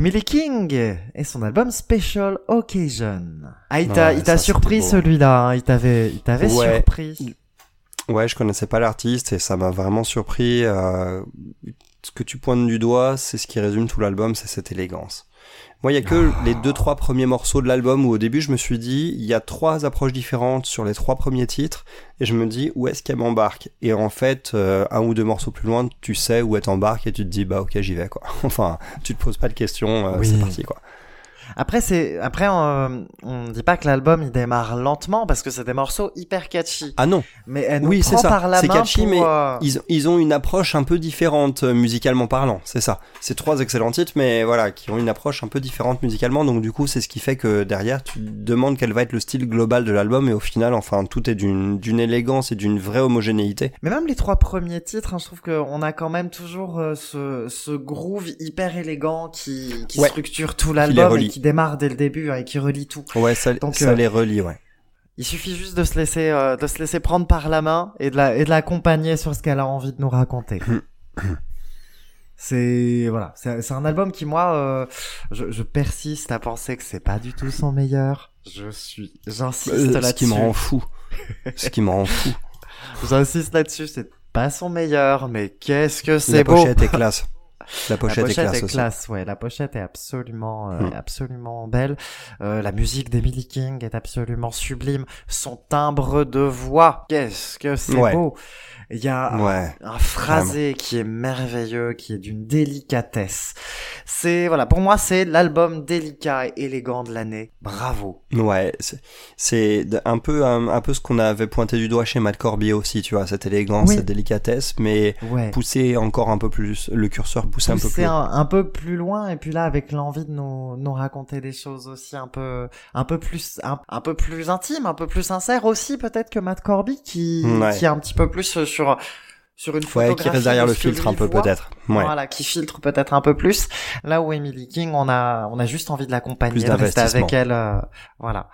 Emily King et son album Special Occasion. Ah, il t'a, Ouais, il t'a ça, surpris celui-là, hein. il t'avait, il t'avait Ouais. surpris. Ouais, je connaissais pas l'artiste et ça m'a vraiment surpris. euh, ce que tu pointes du doigt, c'est ce qui résume tout l'album, c'est cette élégance. Moi, il y a que les deux trois premiers morceaux de l'album où au début je me suis dit, il y a trois approches différentes sur les trois premiers titres et je me dis où est-ce qu'elle m'embarque? Et en fait, euh, un ou deux morceaux plus loin, tu sais où elle t'embarque et tu te dis bah ok j'y vais quoi. *laughs* enfin, tu te poses pas de questions, euh, Oui. c'est parti quoi. Après, c'est, après, on, on dit pas que l'album il démarre lentement parce que c'est des morceaux hyper catchy. Ah non, Mais elle nous Oui, c'est prend ça. par la C'est catchy, pour, mais euh, ils, ils ont une approche un peu différente euh, musicalement parlant, c'est ça. C'est trois excellents titres, mais voilà, qui ont une approche un peu différente musicalement, donc du coup, c'est ce qui fait que derrière, tu demandes quel va être le style global de l'album, et au final, enfin, tout est d'une d'une élégance et d'une vraie homogénéité. Mais même les trois premiers titres, hein, je trouve qu'on a quand même toujours euh, ce, ce groove hyper élégant qui, qui Ouais. structure tout l'album et relie. qui démarre dès le début hein, et qui relie tout. Ouais, ça, Donc, ça euh, les relie, ouais. Il suffit juste de se laisser, euh, de se laisser prendre par la main et de la, et de l'accompagner sur ce qu'elle a envie de nous raconter. c'est voilà, c'est un album qui moi, euh, je, je persiste à penser que c'est pas du tout son meilleur. Je suis, j'insiste Euh, ce là-dessus. qui me rend fou. ce qui me rend fou. *laughs* J'insiste là-dessus, c'est pas son meilleur, mais qu'est-ce que La c'est beau. pochette est classe. La pochette, la pochette est classe aussi. ouais. La pochette est absolument, euh, Hmm. absolument belle. Euh, la musique d'Emily King est absolument sublime. Son timbre de voix, qu'est-ce que c'est Ouais. beau. Il y a un- Ouais. un phrasé qui est merveilleux, qui est d'une délicatesse. C'est voilà, pour moi c'est l'album délicat et élégant de l'année. Bravo. Ouais, c'est- un peu un, un peu ce qu'on avait pointé du doigt chez Matt Corbier aussi, tu vois, cette élégance, Oui. cette délicatesse, mais Ouais. pousser encore un peu plus, le curseur pousser un peu plus. un, un peu plus loin et puis là avec l'envie de nous, nous raconter des choses aussi un peu un peu plus un, un peu plus intimes, un peu plus sincères aussi peut-être que Matt Corby qui Ouais. qui est un petit peu plus sur sur une Ouais, photographie qui reste derrière de le filtre un peu peut-être. Ouais. Voilà, qui filtre peut-être un peu plus. Là où Emily King, on a on a juste envie de l'accompagner, de rester avec elle. euh, voilà,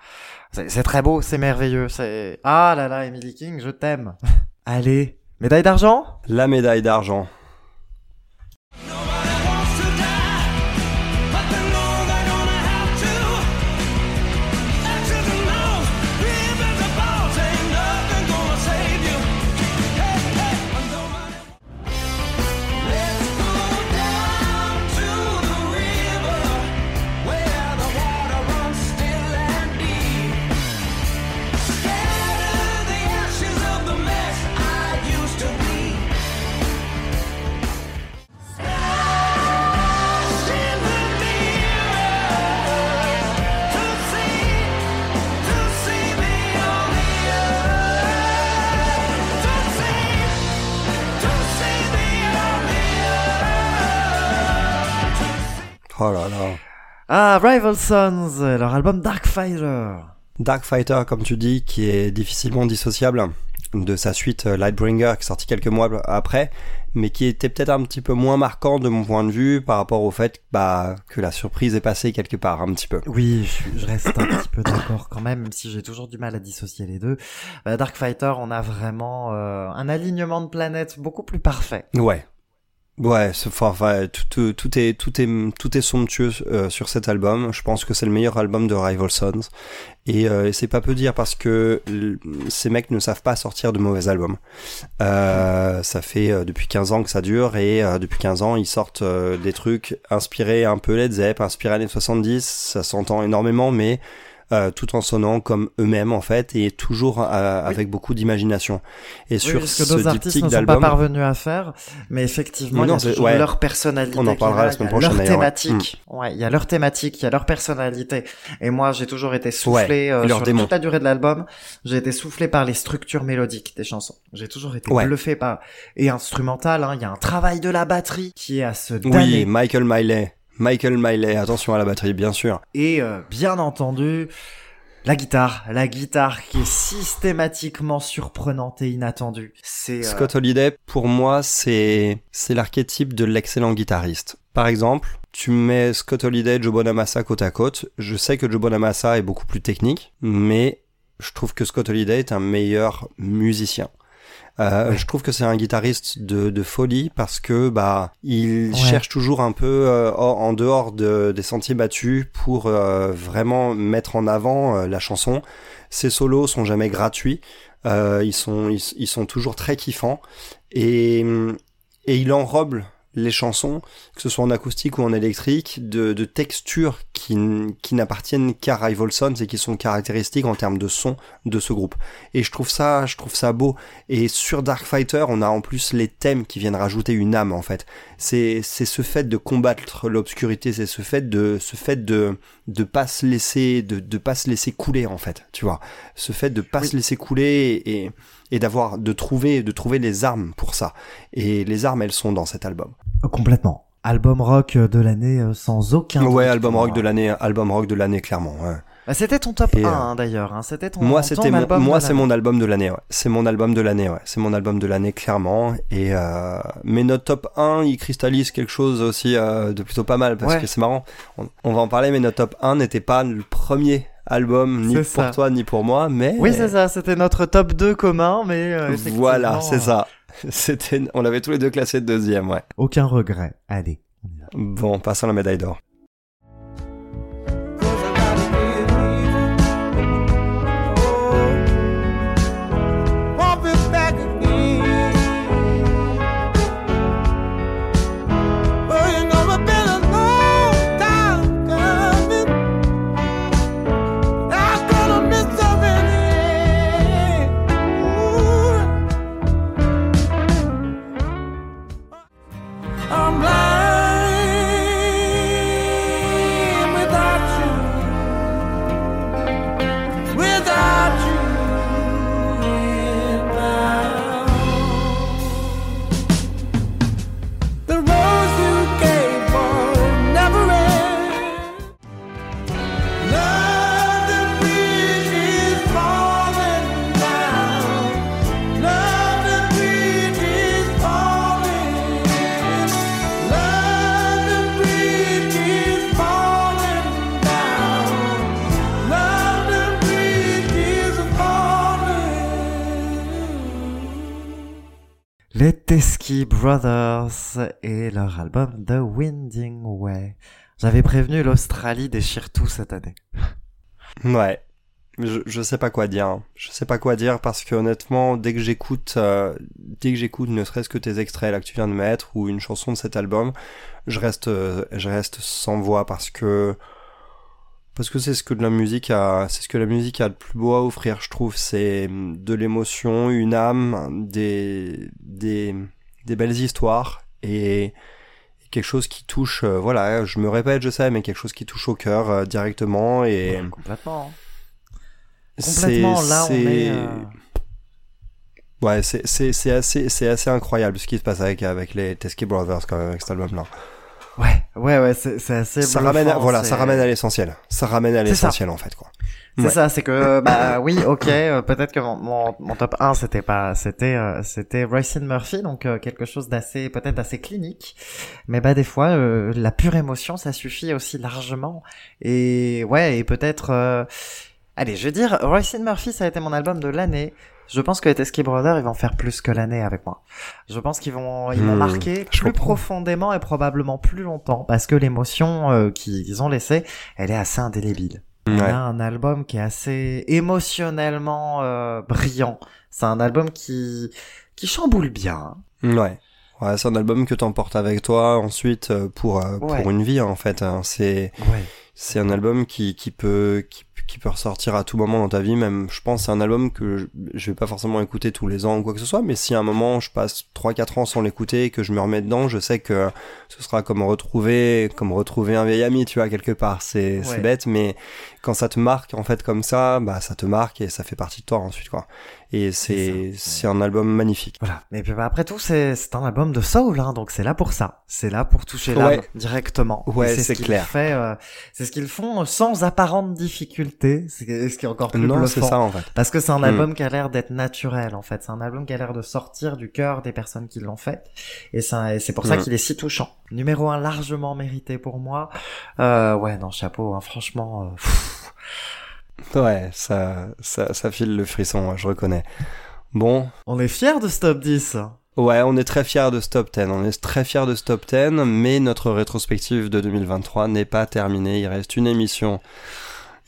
c'est c'est très beau, c'est merveilleux. C'est ah là là, Emily King, je t'aime. *laughs* Allez, médaille d'argent? La médaille d'argent. Oh là là. Ah, Rival Sons, leur album Dark Fighter. Dark Fighter, comme tu dis, qui est difficilement dissociable de sa suite euh, Lightbringer, qui est sorti quelques mois après, mais qui était peut-être un petit peu moins marquant de mon point de vue par rapport au fait bah, que la surprise est passée quelque part, un petit peu. Oui, je reste un petit peu d'accord quand même, même si j'ai toujours du mal à dissocier les deux. Bah, Dark Fighter, on a vraiment euh, un alignement de planètes beaucoup plus parfait. Ouais. Ouais, c'est- enfin, tout, est tout est tout est somptueux euh, sur cet album. Je pense que c'est le meilleur album de Rival Sons et, euh, c'est pas peu dire parce que ces mecs ne savent pas sortir de mauvais albums. Euh, ça fait euh, depuis 15 ans que ça dure et euh, depuis 15 ans ils sortent euh, des trucs inspirés un peu Led Zepp, inspirés années 70. Ça s'entend énormément, mais euh, tout en sonnant comme eux-mêmes en fait et toujours euh, avec beaucoup d'imagination. Et Oui, sur ce que d'autres artistes ne sont pas parvenus à faire, mais effectivement, non, il y a ouais. leur personnalité. On en parlera la semaine prochaine, Leur ouais. thématique. Ouais, il y a leur thématique, il y a leur personnalité. Et moi, j'ai toujours été soufflé Ouais, euh, sur démon. toute la durée de l'album. J'ai été soufflé par les structures mélodiques des chansons. J'ai toujours été bluffé par et instrumental. hein, Il y a un travail de la batterie qui est à se damner. Oui, Michael Miley. Michael Miley, attention à la batterie, bien sûr. Et euh, bien entendu, la guitare, la guitare qui est systématiquement surprenante et inattendue. C'est euh, Scott Holiday, pour moi, c'est c'est l'archétype de l'excellent guitariste. Par exemple, tu mets Scott Holiday et Joe Bonamassa côte à côte. Je sais que Joe Bonamassa est beaucoup plus technique, mais je trouve que Scott Holiday est un meilleur musicien. Euh, Je trouve que c'est un guitariste de, de folie parce que bah il Ouais. cherche toujours un peu euh, en dehors de, des sentiers battus pour euh, vraiment mettre en avant la chanson. Ses solos sont jamais gratuits, ils sont ils, ils sont toujours très kiffants et et il enrobe les chansons, que ce soit en acoustique ou en électrique, de, de textures qui, qui n'appartiennent qu'à Rival Sons et qui sont caractéristiques en termes de son de ce groupe. Et je trouve ça, je trouve ça beau. Et sur Dark Fighter, on a en plus les thèmes qui viennent rajouter une âme en fait. C'est, c'est ce fait de combattre l'obscurité, c'est ce fait de, ce fait de, de pas se laisser, de, de pas se laisser couler en fait. Tu vois, ce fait de pas Oui. se laisser couler et, et d'avoir, de trouver, de trouver les armes pour ça. Et les armes, elles sont dans cet album. euh, complètement. Album rock de l'année euh, sans aucun Ouais, album rock de l'année, album rock de l'année clairement. ouais. Bah, c'était ton top Et, 1 euh, hein, d'ailleurs. Hein. C'était ton moi, c'était mon, moi, c'est mon album de l'année. Ouais. C'est mon album de l'année. Ouais. C'est mon album de l'année clairement. Et euh, mais notre top 1, il cristallise quelque chose aussi euh, de plutôt pas mal parce Ouais. que c'est marrant. On, on va en parler, mais notre top 1 n'était pas le premier album ni pour ça. toi ni pour moi, mais Oui, c'est ça. C'était notre top 2 commun, mais euh, voilà, c'est euh, ça. *laughs* C'était, on l'avait tous les deux classé deuxième. Ouais. Aucun regret. Allez. Bon, passons à la médaille d'or. Les Teskey Brothers et leur album The Winding Way. J'avais prévenu l'Australie déchire tout cette année. Ouais. Je, sais pas quoi dire. hein. Je sais pas quoi dire parce que honnêtement, dès que j'écoute, euh, dès que j'écoute ne serait-ce que tes extraits là que tu viens de mettre ou une chanson de cet album, je reste, euh, je reste sans voix parce que parce que c'est ce que de la musique a, c'est ce que la musique a de plus beau à offrir, je trouve. C'est de l'émotion, une âme, des des des belles histoires et quelque chose qui touche. euh, voilà, je me répète, je sais, mais quelque chose qui touche au cœur euh, directement et Complètement. c'est- Complètement, là on est... euh, Ouais, c'est c'est c'est assez c'est assez incroyable ce qui se passe avec avec les Teskey Brothers quand même avec cet album là. Ouais, ouais, ouais, c'est c'est assez Ça bluffant, ramène à, voilà, ça ramène à l'essentiel. Ça ramène à l'essentiel en fait quoi. C'est Ouais. ça, c'est que bah oui, ok, euh, peut-être que mon, mon, mon top 1 c'était pas c'était euh, c'était Royce Murphy donc euh, quelque chose d'assez peut-être d'assez clinique. Mais bah des fois euh, la pure émotion ça suffit aussi largement et ouais, et peut-être euh, allez, je veux dire Royce Murphy ça a été mon album de l'année. Je pense que les Teskey Brothers ils vont faire plus que l'année avec moi. Je pense qu'ils vont ils m'ont Hmm, marqué je plus comprends. profondément et probablement plus longtemps parce que l'émotion euh, qu'ils ont laissée, elle est assez indélébile. On Ouais. a un album qui est assez émotionnellement euh, brillant. C'est un album qui qui chamboule bien. hein. Ouais. Ouais, c'est un album que t'emportes avec toi ensuite euh, pour euh, Ouais. pour une vie en fait. hein. C'est Ouais. c'est un album qui qui peut qui qui peut ressortir à tout moment dans ta vie. Même, je pense, c'est un album que je, je vais pas forcément écouter tous les ans ou quoi que ce soit, mais si à un moment je passe 3-4 ans sans l'écouter et que je me remets dedans, je sais que ce sera comme retrouver, comme retrouver un vieil ami, tu vois, quelque part. C'est, Ouais. bête, mais quand ça te marque en fait comme ça, bah ça te marque et ça fait partie de toi ensuite, quoi. Et c'est, C'est un album magnifique. Voilà. Mais puis, bah, après tout, c'est c'est un album de soul, hein, donc c'est là pour ça. C'est là pour toucher l'âme Ouais. directement. Ouais, c'est ce clair. fait, euh, c'est ce qu'ils font sans apparente difficulté. Ce qui est encore plus Non, c'est ça en fait. Parce que c'est un Hmm. album qui a l'air d'être naturel, en fait. C'est un album qui a l'air de sortir du cœur des personnes qui l'ont fait. Et c'est pour ça Hmm. qu'il est si touchant. Numéro un largement mérité pour moi. Euh, ouais, non, chapeau, hein, franchement. euh. Ouais, ça, ça, ça file le frisson, je reconnais. Bon, on est fiers de Stop 10. Ouais, on est très fiers de Stop 10. On est très fiers de Stop 10, mais notre rétrospective de 2023 n'est pas terminée. Il reste une émission.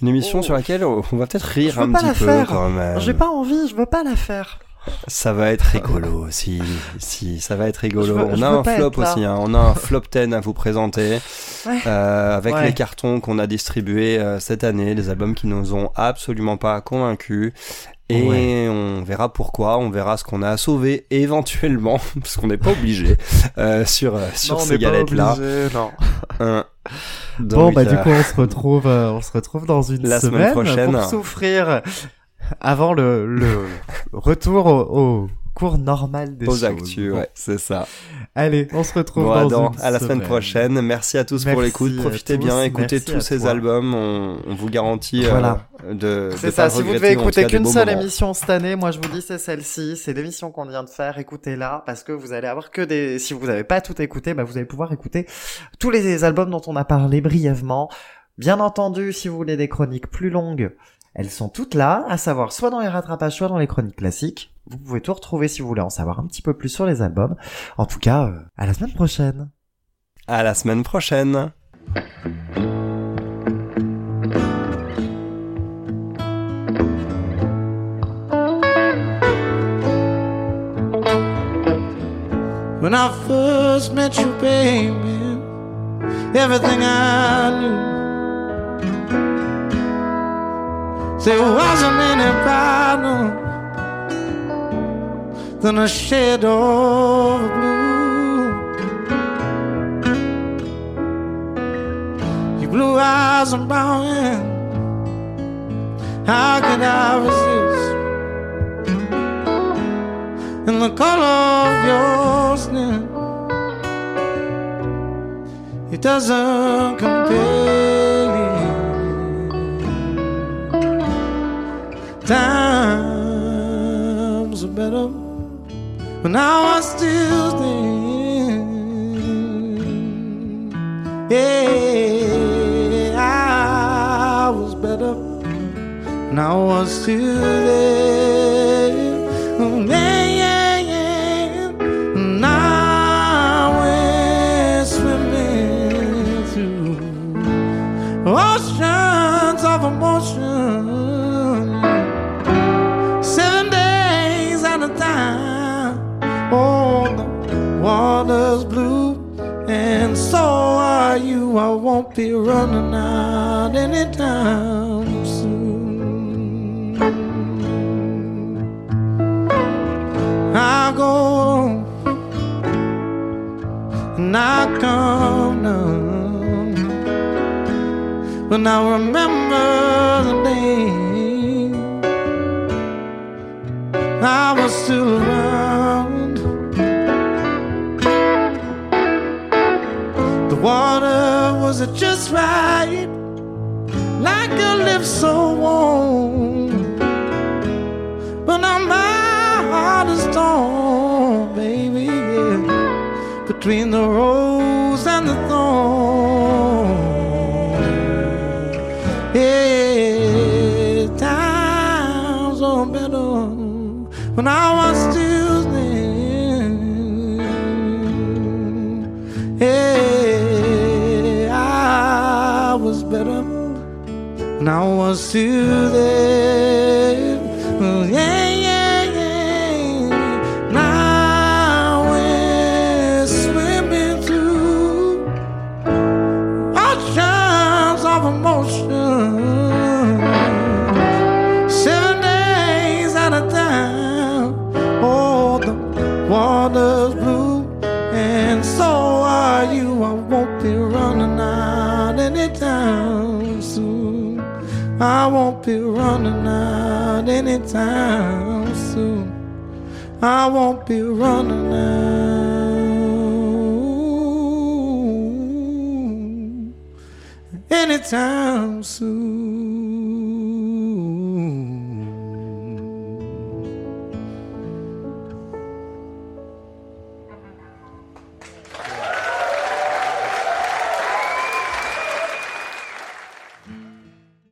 Une émission Oh. sur laquelle on va peut-être rire Je veux un pas petit la peu faire. quand même. J'ai pas envie, je veux pas la faire. Ça va être rigolo, si, si, ça va être rigolo. Veux- on a un flop aussi, hein. on a un flop 10 à vous présenter, Ouais. euh, avec Ouais. les cartons qu'on a distribués euh, cette année, des albums qui nous ont absolument pas convaincus. Et Ouais. on verra pourquoi, on verra ce qu'on a à sauver *laughs* éventuellement, parce qu'on n'est pas obligé euh, sur euh, sur Non, ces galettes-là. *laughs* Bon, bah du coup, on se retrouve, euh, on se retrouve dans une La semaine semaine prochaine. pour souffrir avant le, le retour au, au cours normal des aux choses. actus, ouais, c'est ça. Allez, on se retrouve Bon, dans Adam, une à la semaine semaine. prochaine. Merci à tous pour l'écoute. Profitez tous, bien, écoutez merci tous ces toi. albums. On, on vous garantit euh, Voilà. de. de C'est ça, si vous devez écouter qu'une seule moments. émission cette année, moi je vous dis c'est celle-ci, c'est l'émission qu'on vient de faire, écoutez-la, parce que vous allez avoir que des... Si vous n'avez pas tout écouté, bah vous allez pouvoir écouter tous les albums dont on a parlé brièvement. Bien entendu, si vous voulez des chroniques plus longues, elles sont toutes là, à savoir soit dans les rattrapages, soit dans les chroniques classiques. Vous pouvez tout retrouver si vous voulez en savoir un petit peu plus sur les albums. En tout cas, euh, à la semaine prochaine. À la semaine prochaine. When I first met you, baby, everything I knew. There wasn't any than a shadow of blue. Your blue eyes brown hair, how could I resist? and the color of your skin. It doesn't compare. Times are better when I was still there. Yeah, I was better when I was still there. Oh, yeah, you. I won't be running out anytime soon. I go and I come down when I remember the day I was still around. The water it just right, like a lips so warm. But now my heart is torn, baby, yeah, between the rose and the thorn. Yeah, times are better when I when I was still there. Running out anytime soon. I won't be running out anytime soon.